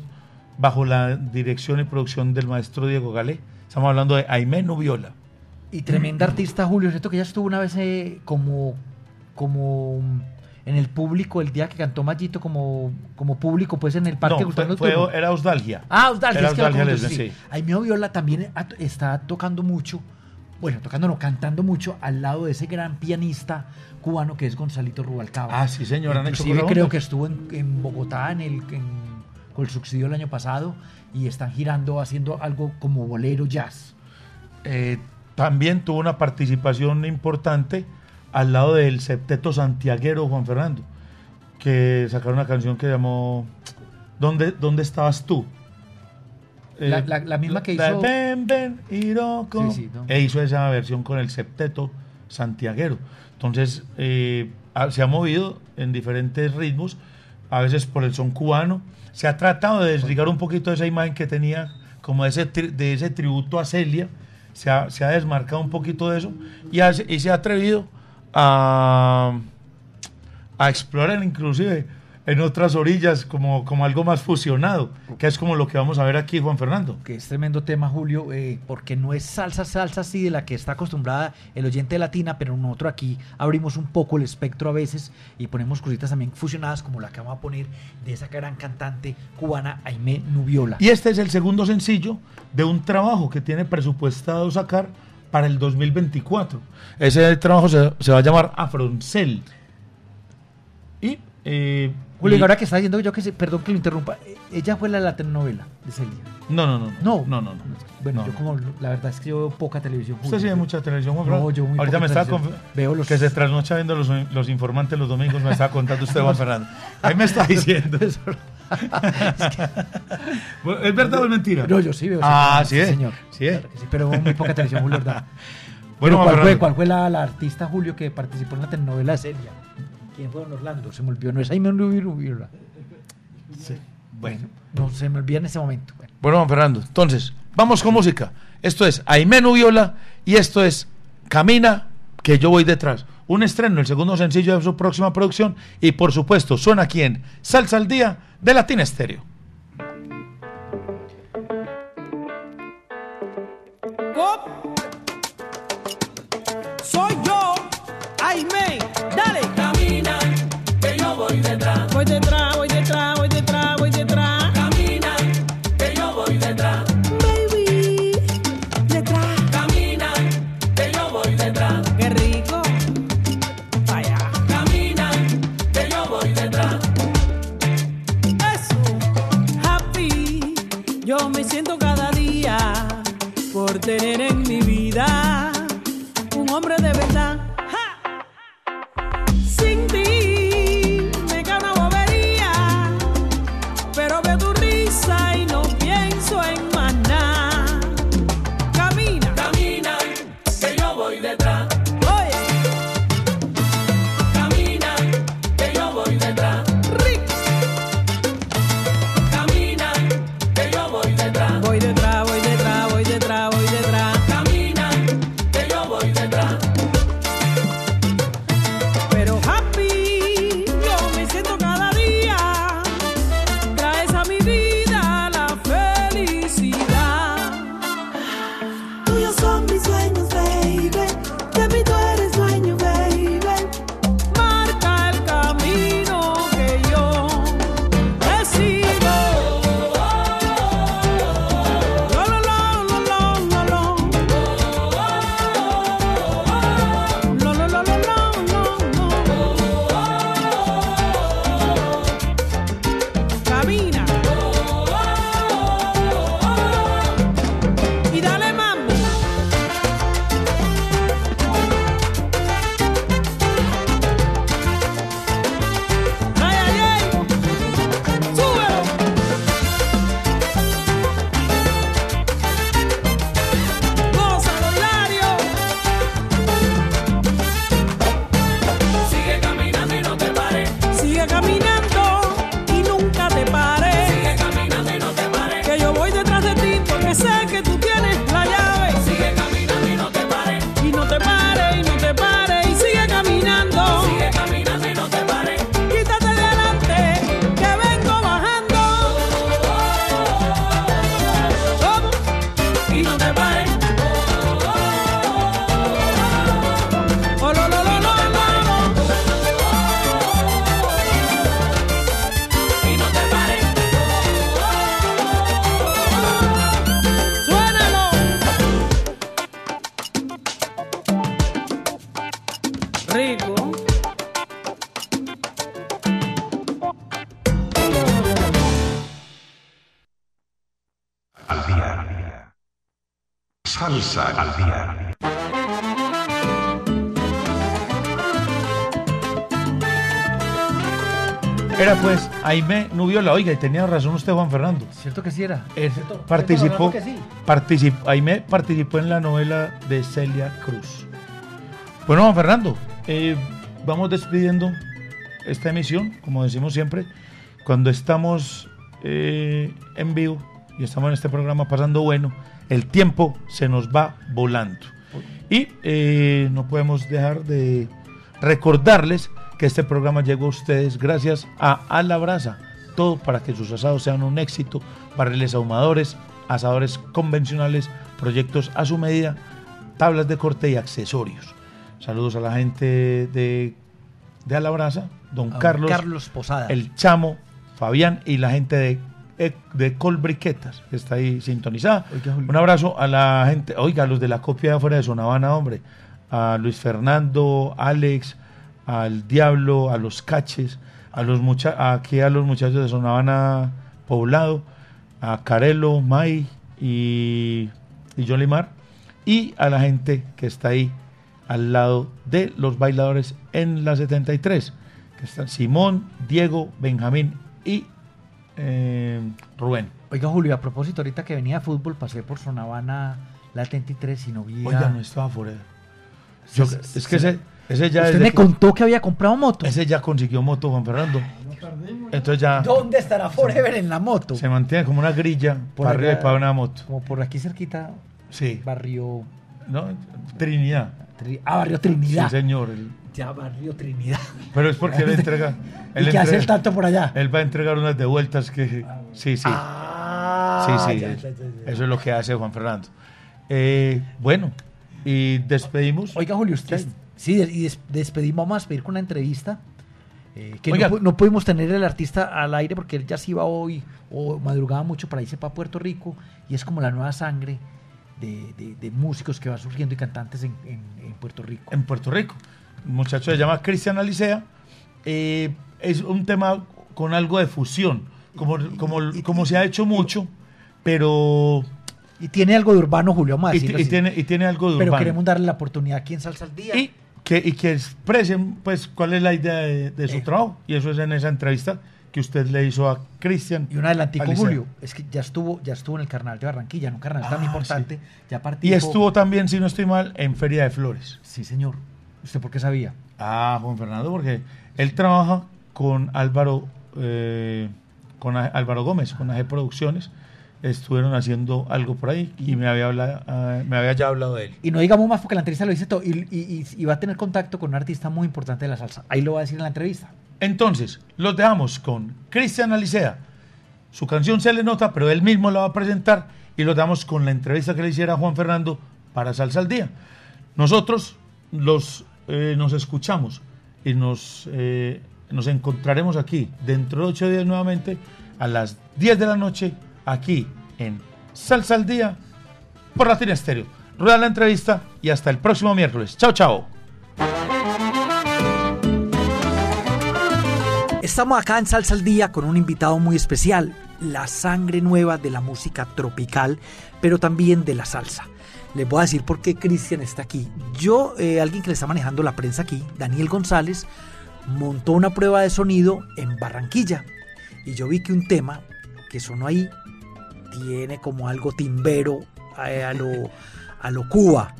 [SPEAKER 1] bajo la dirección y producción del maestro Diego Galé. Estamos hablando de Aimé Nubiola.
[SPEAKER 3] Y tremenda artista, Julio. Cierto que ella estuvo una vez eh, como, como en el público el día que cantó Mallito como, como público, pues en el Parque
[SPEAKER 1] No,
[SPEAKER 3] Gustavo
[SPEAKER 1] fue- era Osdalgia.
[SPEAKER 3] Ah, Osdalgia,
[SPEAKER 1] Era
[SPEAKER 3] es que lo
[SPEAKER 1] Lesmes,
[SPEAKER 3] sí.
[SPEAKER 1] sí.
[SPEAKER 3] Aimee Viola también está tocando mucho, bueno, tocando no, cantando mucho al lado de ese gran pianista cubano que es Gonzalito Rubalcaba.
[SPEAKER 1] Ah, sí, señor, han hecho
[SPEAKER 3] creo que estuvo en, en Bogotá en el en- con el subsidio el año pasado y están girando haciendo algo como bolero jazz.
[SPEAKER 1] Eh, también tuvo una participación importante al lado del septeto santiaguero Juan Fernando, que sacaron una canción que llamó ¿Dónde, dónde estabas tú? Eh,
[SPEAKER 3] La- la- la misma que
[SPEAKER 1] la
[SPEAKER 3] hizo-
[SPEAKER 1] Ven, ven, Iroko.
[SPEAKER 3] Sí, sí, no.
[SPEAKER 1] E hizo esa versión con el septeto santiaguero. Entonces, eh, se ha movido en diferentes ritmos, a veces por el son cubano. Se ha tratado de desligar un poquito de esa imagen que tenía, como de ese, tri- de ese tributo a Celia. Se ha, se ha desmarcado un poquito de eso y, ha- y se ha atrevido a, a explorar inclusive en otras orillas como, como algo más fusionado, que es como lo que vamos a ver aquí, Juan Fernando.
[SPEAKER 3] que es tremendo tema, Julio, eh, porque no es salsa, salsa así de la que está acostumbrada el oyente latina, pero nosotros aquí abrimos un poco el espectro a veces y ponemos cositas también fusionadas, como la que vamos a poner de esa gran cantante cubana Aimé Nubiola.
[SPEAKER 1] Y este es el segundo sencillo de un trabajo que tiene presupuestado sacar para el 2024. Ese trabajo se, se va a llamar Afroncel. Y, eh,
[SPEAKER 3] Julio, y ahora que está diciendo yo que se, perdón que lo interrumpa, eh, ella fue la de la telenovela de Celia.
[SPEAKER 1] no, no, no.
[SPEAKER 3] No.
[SPEAKER 1] no, no. no.
[SPEAKER 3] Bueno,
[SPEAKER 1] No,
[SPEAKER 3] yo como la verdad es que yo veo poca televisión.
[SPEAKER 1] Usted sí ve mucha televisión, Juan
[SPEAKER 3] No, yo muy
[SPEAKER 1] Ahorita me conf-
[SPEAKER 3] Veo los-
[SPEAKER 1] que se trasnocha viendo los, los informantes los domingos, me estaba contando usted, Juan Fernando. Ahí me está diciendo. ¿Es verdad o es mentira?
[SPEAKER 3] No, yo sí veo.
[SPEAKER 1] Ah,
[SPEAKER 3] sí,
[SPEAKER 1] sí, es.
[SPEAKER 3] señor.
[SPEAKER 1] Sí, es.
[SPEAKER 3] Claro que sí, pero muy poca televisión, ¿verdad?
[SPEAKER 1] Bueno,
[SPEAKER 3] ¿cuál fue, cuál fue la, la artista, Julio, que participó en la telenovela de Celia? ¿Quién fue Don Orlando? Se me olvidó, no es Aimé Nubiola.
[SPEAKER 1] Bueno.
[SPEAKER 3] No, se me olvida en ese momento. Bueno,
[SPEAKER 1] Bueno, Fernando, entonces, vamos con música. Esto es Aimé Nubiola y esto es Camina, que yo voy detrás. Un estreno, el segundo sencillo de su próxima producción y por supuesto suena aquí en Salsa al Día de Latina Estéreo.
[SPEAKER 9] Soy yo, Aime, dale. Camina, que yo. Voy detrás, voy detrás, Yo me siento cada día por tener en mi vida un hombre de verdad.
[SPEAKER 2] Salsa al día.
[SPEAKER 1] Era pues Aime Nubiola. Oiga, y tenía razón usted, Juan Fernando.
[SPEAKER 3] ¿Cierto que sí era?
[SPEAKER 1] Eh,
[SPEAKER 3] ¿Cierto?
[SPEAKER 1] participó,
[SPEAKER 3] ¿Cierto, Fernando, que sí?
[SPEAKER 1] participó, Aime participó en la novela de Celia Cruz. Bueno, Juan Fernando, eh, vamos despidiendo esta emisión, como decimos siempre, cuando estamos eh, en vivo y estamos en este programa pasando bueno, el tiempo se nos va volando. Y eh, no podemos dejar de recordarles que este programa llegó a ustedes gracias a A la Brasa. Todo para que sus asados sean un éxito, barriles ahumadores, asadores convencionales, proyectos a su medida, tablas de corte y accesorios. Saludos a la gente de, de A la Brasa, don Carlos,
[SPEAKER 3] Carlos Posada.
[SPEAKER 1] el Chamo, Fabián y la gente de, de Colbriquetas, que está ahí sintonizada.
[SPEAKER 3] Oiga.
[SPEAKER 1] Un abrazo a la gente, oiga, a los de la copia de afuera de Sonavana, hombre, a Luis Fernando, Alex, al Diablo, a los Caches, a los mucha aquí a los muchachos de Sonavana Poblado, a Carelo, May y, y Yolimar, y a la gente que está ahí al lado de los bailadores en la 73, que están Simón, Diego, Benjamín y eh, Rubén.
[SPEAKER 3] Oiga, Julio, a propósito, ahorita que venía de fútbol, pasé por Sonavana la 33 y no vi.
[SPEAKER 1] Oiga,
[SPEAKER 3] a-
[SPEAKER 1] no estaba fuera. Yo-
[SPEAKER 3] Sí, sí,
[SPEAKER 1] es que ese, ese ya
[SPEAKER 3] Usted me contó que había comprado moto.
[SPEAKER 1] ese ya consiguió moto Juan Fernando. Entonces ya
[SPEAKER 3] ¿Dónde estará Forever en la moto?
[SPEAKER 1] se mantiene como una grilla
[SPEAKER 3] Por
[SPEAKER 1] para arriba y para una moto.
[SPEAKER 3] Como por aquí cerquita,
[SPEAKER 1] Sí.
[SPEAKER 3] barrio.
[SPEAKER 1] ¿no? Trinidad.
[SPEAKER 3] Tri- ah, barrio Trinidad.
[SPEAKER 1] Sí, señor. El-
[SPEAKER 3] Ya, barrio Trinidad.
[SPEAKER 1] pero es porque él entrega.
[SPEAKER 3] ¿Y
[SPEAKER 1] Él,
[SPEAKER 3] qué hace el tanto por allá?
[SPEAKER 1] él va a entregar unas de vueltas que. Sí, sí.
[SPEAKER 3] Ah,
[SPEAKER 1] sí, sí.
[SPEAKER 3] ya, ya, ya.
[SPEAKER 1] Eso es lo que hace Juan Fernando. Eh, bueno, y despedimos.
[SPEAKER 3] Oiga, Julio, usted. Sí, y des- despedimos, vamos a despedir con una entrevista. eh, que
[SPEAKER 1] Oiga.
[SPEAKER 3] no, no pudimos tener el artista al aire porque él ya se iba hoy o madrugaba mucho para irse para Puerto Rico y es como la nueva sangre de, de- de músicos que va surgiendo y cantantes en, en- en Puerto Rico.
[SPEAKER 1] en Puerto Rico. Muchacho se llama Cristian Alicea. Eh, es un tema con algo de fusión, como, como, como se ha hecho mucho, pero
[SPEAKER 3] Y tiene algo de urbano, Julio, a
[SPEAKER 1] y, y tiene, y tiene algo de
[SPEAKER 3] Pero
[SPEAKER 1] urbano.
[SPEAKER 3] queremos darle la oportunidad aquí en Salsa al Día.
[SPEAKER 1] y que, y que expresen pues cuál es la idea de, de su trabajo. Y eso es en esa entrevista que usted le hizo a Cristian.
[SPEAKER 3] Y un adelantico,
[SPEAKER 1] Alicea.
[SPEAKER 3] Julio, es que ya estuvo, ya estuvo en el Carnaval de Barranquilla, en un carnaval tan
[SPEAKER 1] Ah,
[SPEAKER 3] importante, ya
[SPEAKER 1] Y estuvo también, si no estoy mal, en Feria de Flores.
[SPEAKER 3] Sí, señor. ¿Usted por qué sabía?
[SPEAKER 1] Ah, Juan Fernando, porque él trabaja con Álvaro, eh, con A- Álvaro Gómez, con AG Producciones. Estuvieron haciendo algo por ahí y me había, hablado, ah, me había ya hablado de él.
[SPEAKER 3] Y no digamos más porque la entrevista lo dice todo. Y, y- y- y va a tener contacto con un artista muy importante de la salsa. Ahí lo va a decir en la entrevista.
[SPEAKER 1] Entonces, los dejamos con Cristian Alicea. Su canción se le nota, pero él mismo la va a presentar y los damos con la entrevista que le hiciera Juan Fernando para Salsa al Día. Nosotros los, eh, nos escuchamos y nos, eh, nos encontraremos aquí dentro de ocho días nuevamente a las 10 de la noche aquí en Salsa al Día por Latina Estéreo. Rueda la entrevista y hasta el próximo miércoles. Chao, chao.
[SPEAKER 3] Estamos acá en Salsa al Día con un invitado muy especial, la sangre nueva de la música tropical, pero también de la salsa. Les voy a decir por qué Cristian está aquí. Yo, eh, alguien que le está manejando la prensa aquí, Daniel González, montó una prueba de sonido en Barranquilla. Y yo vi que un tema que sonó ahí tiene como algo timbero eh, a, lo, a lo Cuba.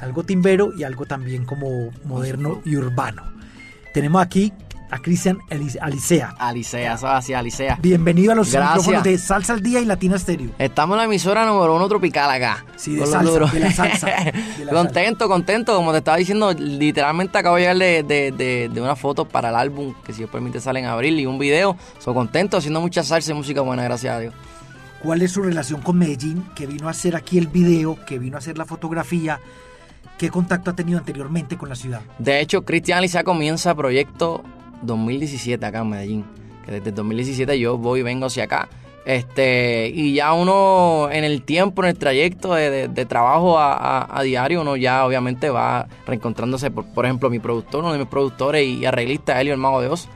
[SPEAKER 3] Algo timbero y algo también como moderno y urbano. Tenemos aquí a Cristian Alicea.
[SPEAKER 10] Alicea, eso es así, Alicea.
[SPEAKER 3] Bienvenido a los micrófonos de Salsa al Día y Latina Stereo.
[SPEAKER 10] Estamos en la emisora número uno tropical acá.
[SPEAKER 3] Sí, de salsa, de la salsa, de la
[SPEAKER 10] contento, contento. Como te estaba diciendo, literalmente acabo de llegar de, de, de, de una foto para el álbum, que si Dios permite sale en abril, y un video. Soy contento, haciendo mucha salsa y música buena, gracias a Dios.
[SPEAKER 3] ¿Cuál es su relación con Medellín? Que vino a hacer aquí el video, que vino a hacer la fotografía. ¿Qué contacto ha tenido anteriormente con la ciudad?
[SPEAKER 10] De hecho, Cristian Alicea comienza proyecto 2017 acá en Medellín. Que desde el 2017 yo voy y vengo hacia acá. Este, y ya uno en el tiempo, en el trayecto de, trabajo a, a- diario, uno ya obviamente va reencontrándose. Por, por ejemplo, mi productor, uno de mis productores y arreglista, Elio, el Mago de Oz,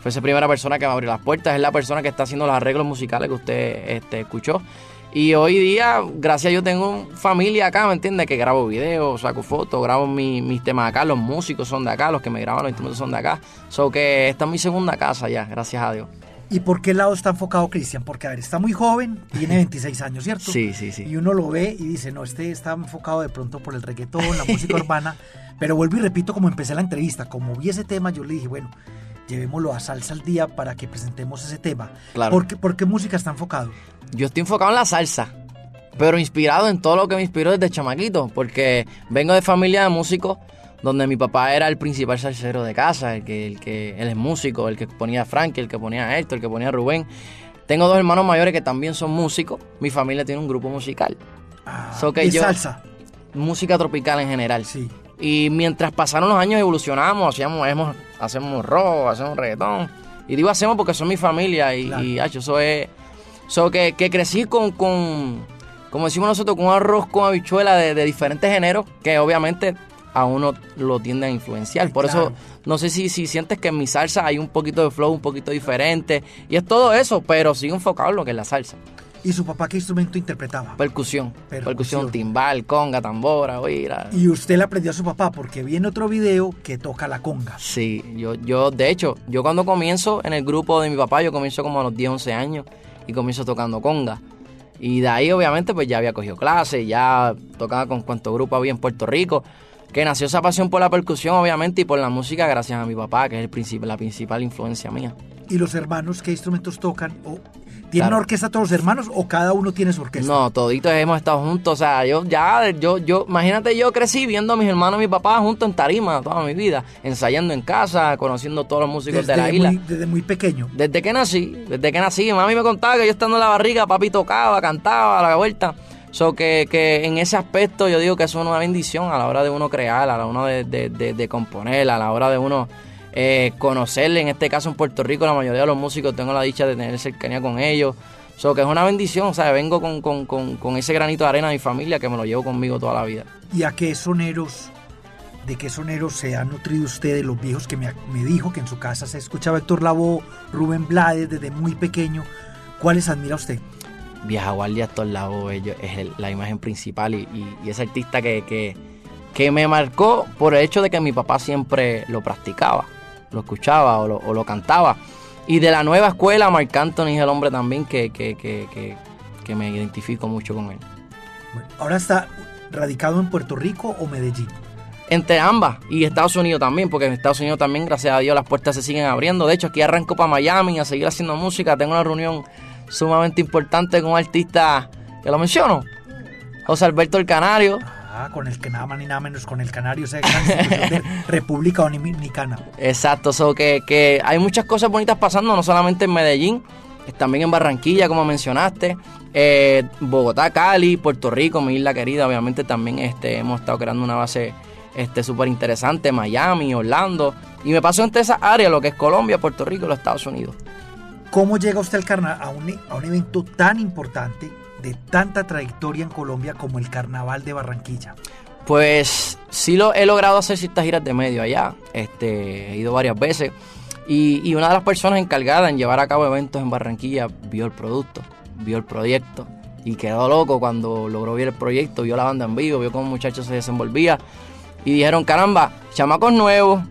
[SPEAKER 10] fue esa primera persona que me abrió las puertas. Es la persona que está haciendo los arreglos musicales que usted este, escuchó. Y hoy día, gracias a Dios, tengo familia acá, ¿me entiendes? Que grabo videos, saco fotos, grabo mi- mis temas acá, los músicos son de acá, los que me graban los instrumentos son de acá. So que esta es mi segunda casa ya, gracias a Dios.
[SPEAKER 3] ¿Y por qué lado está enfocado Cristian? Porque, a ver, está muy joven, tiene 26 años, ¿cierto?
[SPEAKER 10] Sí, sí, sí.
[SPEAKER 3] Y uno lo ve y dice, no, este está enfocado de pronto por el reggaetón, la música urbana. Pero vuelvo y repito, como empecé la entrevista, como vi ese tema, yo le dije, bueno, llevémoslo a salsa al día para que presentemos ese tema.
[SPEAKER 10] Claro.
[SPEAKER 3] ¿Por qué, por qué música está enfocado?
[SPEAKER 10] Yo estoy enfocado en la salsa, pero inspirado en todo lo que me inspiró desde chamaquito, porque vengo de familia de músicos donde mi papá era el principal salsero de casa, el que, el que él es músico, el que ponía a Frankie, el que ponía a Héctor, el que ponía a Rubén. Tengo dos hermanos mayores que también son músicos. Mi familia tiene un grupo musical. So que
[SPEAKER 3] ¿Y
[SPEAKER 10] yo-
[SPEAKER 3] salsa?
[SPEAKER 10] Música tropical en general.
[SPEAKER 3] Sí.
[SPEAKER 10] Y mientras pasaron los años evolucionamos, hacíamos, hemos- hacemos rock, hacemos reggaetón. Y digo hacemos porque son mi familia y, y hacho, eso es... So que, que crecí con, con, como decimos nosotros, con un arroz con habichuela de, de diferentes géneros que obviamente a uno lo tienden a influenciar. Por
[SPEAKER 3] Claro.
[SPEAKER 10] eso, no sé si, si sientes que en mi salsa hay un poquito de flow, un poquito diferente. Y es todo eso, pero sigo enfocado en lo que es la salsa.
[SPEAKER 3] ¿Y su papá qué instrumento interpretaba?
[SPEAKER 10] Percusión.
[SPEAKER 3] Percusión.
[SPEAKER 10] Percusión, timbal, conga, tambora, oíra.
[SPEAKER 3] Y usted le aprendió a su papá porque vi en otro video que toca la conga.
[SPEAKER 10] Sí, yo, yo, de hecho, yo cuando comienzo en el grupo de mi papá, yo comienzo como a los 10, 11 años y comienzo tocando conga. Y de ahí, obviamente, pues ya había cogido clases, ya tocaba con cuanto grupo había en Puerto Rico. Que nació esa pasión por la percusión, obviamente, y por la música gracias a mi papá, que es el princip- la principal influencia mía.
[SPEAKER 3] ¿Y los hermanos qué instrumentos tocan? ¿O ¿Tienen
[SPEAKER 10] Claro.
[SPEAKER 3] una orquesta todos los hermanos o cada uno tiene su orquesta?
[SPEAKER 10] No, toditos hemos estado juntos. O sea, yo ya, yo, yo, imagínate, yo crecí viendo a mis hermanos y mi papá juntos en tarima toda mi vida, ensayando en casa, conociendo todos los músicos
[SPEAKER 3] desde,
[SPEAKER 10] de la isla.
[SPEAKER 3] desde muy pequeño.
[SPEAKER 10] Desde que nací, desde que nací, mami me contaba que yo estando en la barriga, papi tocaba, cantaba a la vuelta. So que, que en ese aspecto yo digo que es una bendición a la hora de uno crear, a la hora de, de, de- de componer, a la hora de uno eh, conocerle. En este caso en Puerto Rico la mayoría de los músicos tengo la dicha de tener cercanía con ellos. So que es una bendición, o sea, vengo con, con, con, con ese granito de arena de mi familia que me lo llevo conmigo toda la vida.
[SPEAKER 3] ¿Y a qué soneros, de qué soneros se ha nutrido usted de los viejos que me, me dijo que en su casa se escuchaba Héctor Lavoe, Rubén Blades desde muy pequeño? ¿Cuáles admira usted?
[SPEAKER 10] Vieja Guardia lados ellos es el- la imagen principal y, y- y ese artista que, que, que me marcó por el hecho de que mi papá siempre lo practicaba, lo escuchaba o lo, o lo cantaba. Y de la nueva escuela, Marc Anthony es el hombre también que, que, que, que, que me identifico mucho con él.
[SPEAKER 3] Bueno, ahora está radicado en Puerto Rico o Medellín.
[SPEAKER 10] Entre ambas y Estados Unidos también, porque en Estados Unidos también, gracias a Dios, las puertas se siguen abriendo. De hecho, aquí arranco para Miami a seguir haciendo música. Tengo una reunión sumamente importante con un artista que lo menciono, José Alberto el Canario.
[SPEAKER 3] Ah, con el que nada más ni nada menos con el Canario, institución de República Dominicana.
[SPEAKER 10] Exacto, so que, que hay muchas cosas bonitas pasando, no solamente en Medellín, también en Barranquilla, como mencionaste, eh, Bogotá, Cali, Puerto Rico, mi isla querida, obviamente también este, hemos estado creando una base este súper interesante, Miami, Orlando, y me paso entre esas áreas, lo que es Colombia, Puerto Rico y los Estados Unidos.
[SPEAKER 3] ¿Cómo llega usted al carna- a, un, a un evento tan importante, de tanta trayectoria en Colombia como el Carnaval de Barranquilla?
[SPEAKER 10] Pues sí lo he logrado hacer ciertas giras de medio allá. Este, he ido varias veces. Y, una de las personas encargadas en llevar a cabo eventos en Barranquilla vio el producto, vio el proyecto. Y quedó loco cuando logró ver el proyecto, vio la banda en vivo, vio cómo el muchacho se desenvolvía. Y dijeron, caramba, chamacos nuevos,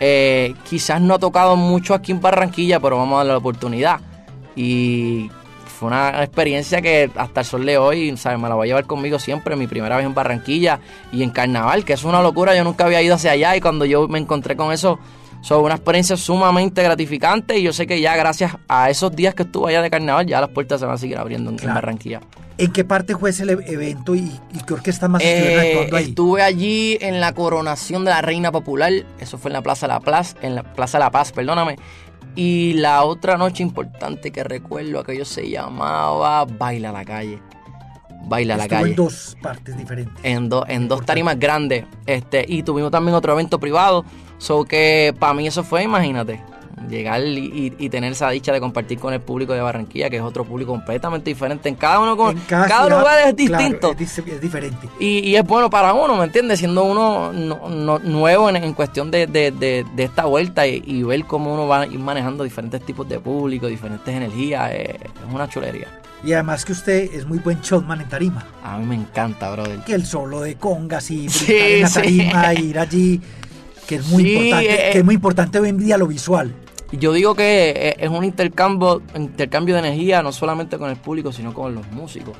[SPEAKER 10] eh, quizás no ha tocado mucho aquí en Barranquilla, pero vamos a darle la oportunidad. Y fue una experiencia que hasta el sol de hoy, ¿sabes? Me la voy a llevar conmigo siempre, mi primera vez en Barranquilla y en Carnaval, que es una locura, yo nunca había ido hacia allá y cuando yo me encontré con eso, fue una experiencia sumamente gratificante y yo sé que ya gracias a esos días que estuve allá de Carnaval, ya las puertas se van a seguir abriendo en. Barranquilla.
[SPEAKER 3] ¿En qué parte fue ese evento y, y qué orquesta más
[SPEAKER 10] Eh,
[SPEAKER 3] actuando ahí?
[SPEAKER 10] estuve allí en la coronación de la Reina Popular, eso fue en la Plaza La Paz, en la Plaza La Paz, perdóname. Y la otra noche importante que recuerdo, aquello se llamaba Baila la calle. Baila la
[SPEAKER 3] Estuvo
[SPEAKER 10] calle.
[SPEAKER 3] en dos partes diferentes.
[SPEAKER 10] En, do- en dos tarimas grandes. Este, y tuvimos también otro evento privado. So que para mí eso fue, imagínate, llegar y, y- y tener esa dicha de compartir con el público de Barranquilla, que es otro público completamente diferente. En cada uno con,
[SPEAKER 3] En cada,
[SPEAKER 10] cada
[SPEAKER 3] ciudad,
[SPEAKER 10] lugar es
[SPEAKER 3] claro,
[SPEAKER 10] distinto.
[SPEAKER 3] es, diferente.
[SPEAKER 10] Y, y es bueno para uno, ¿me entiendes? Siendo uno no- no- nuevo en, en cuestión de, de- de- de esta vuelta y, y ver cómo uno va a ir manejando diferentes tipos de público, diferentes energías, eh, es una chulería.
[SPEAKER 3] Y además que usted es muy buen showman en tarima.
[SPEAKER 10] A mí me encanta, brother.
[SPEAKER 3] Que el solo de congas y
[SPEAKER 10] Sí,
[SPEAKER 3] en la
[SPEAKER 10] sí.
[SPEAKER 3] tarima, ir allí, que es muy
[SPEAKER 10] Sí,
[SPEAKER 3] importante,
[SPEAKER 10] eh,
[SPEAKER 3] que es muy importante hoy en día lo visual.
[SPEAKER 10] Yo digo que eh, es un intercambio, intercambio de energía no solamente con el público, sino con los músicos.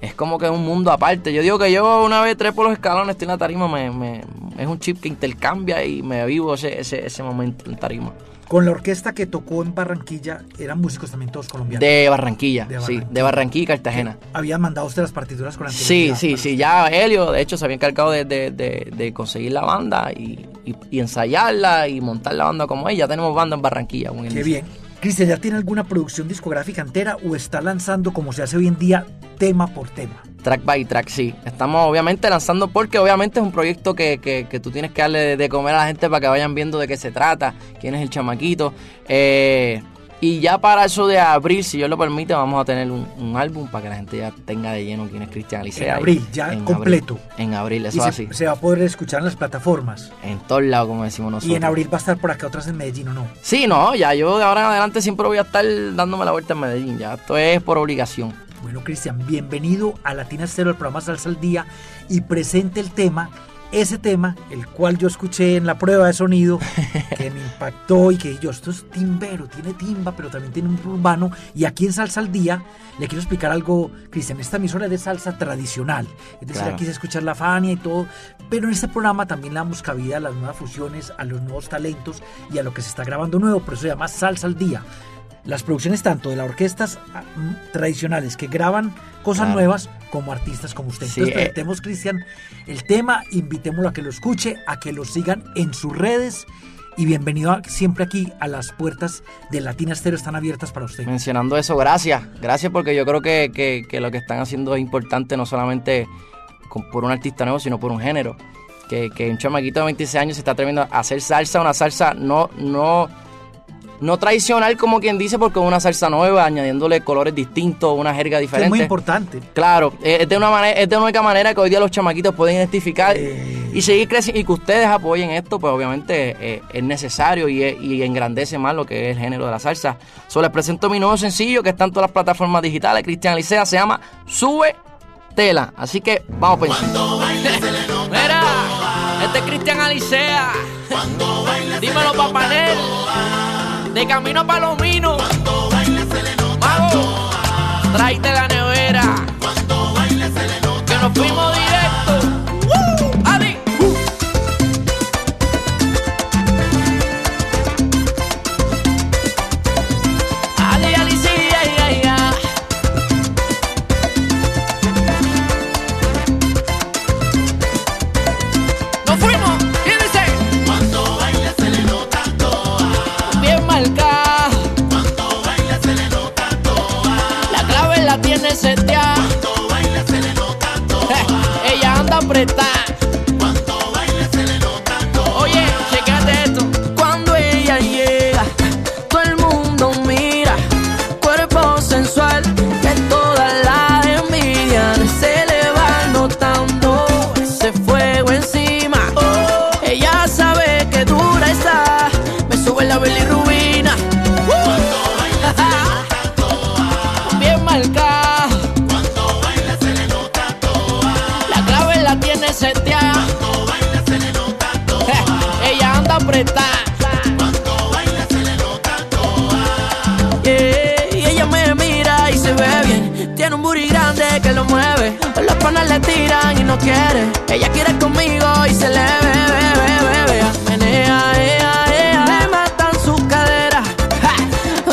[SPEAKER 10] Es como que es un mundo aparte. Yo digo que yo una vez trepo los escalones, estoy en la tarima, me, me- es un chip que intercambia y me vivo ese, ese, ese momento en tarima.
[SPEAKER 3] Con la orquesta que tocó en Barranquilla, eran músicos también todos colombianos.
[SPEAKER 10] De Barranquilla,
[SPEAKER 3] De
[SPEAKER 10] sí,
[SPEAKER 3] Barranquilla.
[SPEAKER 10] de Barranquilla y Cartagena.
[SPEAKER 3] Habían mandado usted las partituras con
[SPEAKER 10] Sí, sí, sí, ya Helio, de hecho, se había encargado de, de- de- conseguir la banda y, y- y ensayarla y montar la banda como ella. Ya tenemos banda en Barranquilla.
[SPEAKER 3] Qué bien. Cristian, ¿ya tiene alguna producción discográfica entera o está lanzando como se hace hoy en día tema por tema?
[SPEAKER 10] Track by track, sí. Estamos obviamente lanzando porque obviamente es un proyecto que, que- que tú tienes que darle de, comer a la gente para que vayan viendo de qué se trata, quién es el chamaquito. Eh, y ya para eso de abril, si Dios lo permite, vamos a tener un, un álbum para que la gente ya tenga de lleno quién es Cristian Alicea.
[SPEAKER 3] En abril, ya
[SPEAKER 10] En
[SPEAKER 3] completo.
[SPEAKER 10] abril, en abril, eso
[SPEAKER 3] y se,
[SPEAKER 10] así.
[SPEAKER 3] se va a poder escuchar en las plataformas.
[SPEAKER 10] En todos lados, como decimos nosotros.
[SPEAKER 3] Y en abril va a estar por acá otras en Medellín o no.
[SPEAKER 10] Sí, no, ya yo de ahora en adelante siempre voy a estar dándome la vuelta en Medellín. Ya esto es por obligación.
[SPEAKER 3] Bueno, Cristian, bienvenido a Latina Estéreo, el programa Salsa al Día, y presente el tema, ese tema, el cual yo escuché en la prueba de sonido, que me impactó y que yo, esto es timbero, tiene timba, pero también tiene un urbano, y aquí en Salsa al Día le quiero explicar algo, Cristian, esta emisora es de salsa tradicional, es decir,
[SPEAKER 10] Claro.
[SPEAKER 3] aquí se escucha la Fania y todo, pero en este programa también le damos cabida a las nuevas fusiones, a los nuevos talentos y a lo que se está grabando nuevo, por eso se llama Salsa al Día las producciones tanto de las orquestas ah, mm, tradicionales que graban cosas
[SPEAKER 10] Claro.
[SPEAKER 3] nuevas como artistas como usted.
[SPEAKER 10] Sí,
[SPEAKER 3] Entonces
[SPEAKER 10] eh.
[SPEAKER 3] presentemos, Cristian, el tema, invitémoslo a que lo escuche, a que lo sigan en sus redes y bienvenido a- siempre aquí a las puertas de Latina Estéreo están abiertas para usted.
[SPEAKER 10] Mencionando eso, gracias. Gracias porque yo creo que, que- que lo que están haciendo es importante no solamente con- por un artista nuevo, sino por un género. Que, que un chamaquito de 26 años se está atreviendo a hacer salsa, una salsa no, no, no tradicional como quien dice, porque es una salsa nueva, añadiéndole colores distintos, una jerga diferente.
[SPEAKER 3] es muy importante.
[SPEAKER 10] Claro, eh, es de una manera, es de una única manera que hoy día los chamaquitos pueden identificar
[SPEAKER 3] Eh.
[SPEAKER 10] y seguir creciendo y que ustedes apoyen esto, pues obviamente eh, es necesario y, es- y engrandece más lo que es el género de la salsa. Solo les presento mi nuevo sencillo que está en todas las plataformas digitales, Cristian Licea, se llama Sube Tela. Así que vamos pues. Mira, este es Cristian Alicea. Dímelo, Papanel. De camino a Palomino. Mago, tráete la nevera. Que nos fuimos Cuando baila se le nota Ella anda apretada. Le tiran y no quiere. Ella quiere conmigo y se le ve, ve. Menea, ea, ea. Me matan sus caderas. Ja,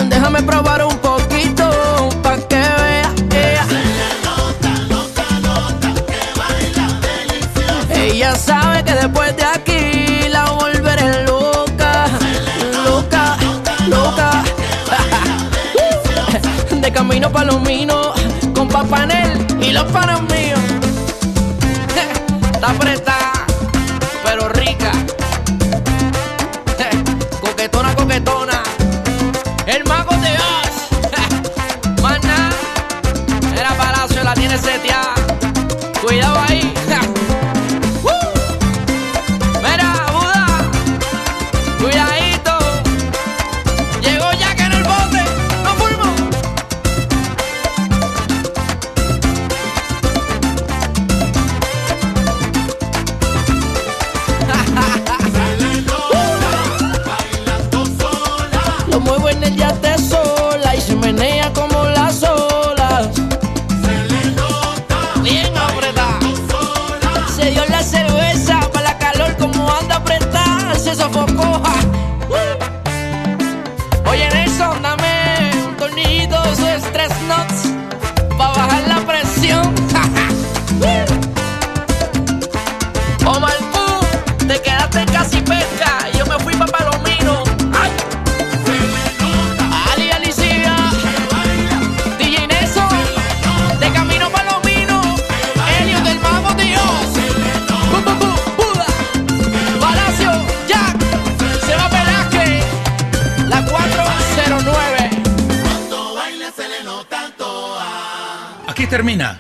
[SPEAKER 10] Déjame probar un poquito pa' que vea. ea. Ella sabe que después de aquí la volveré loca, loca, loca. De camino palomino con Papanel y los panas míos. Está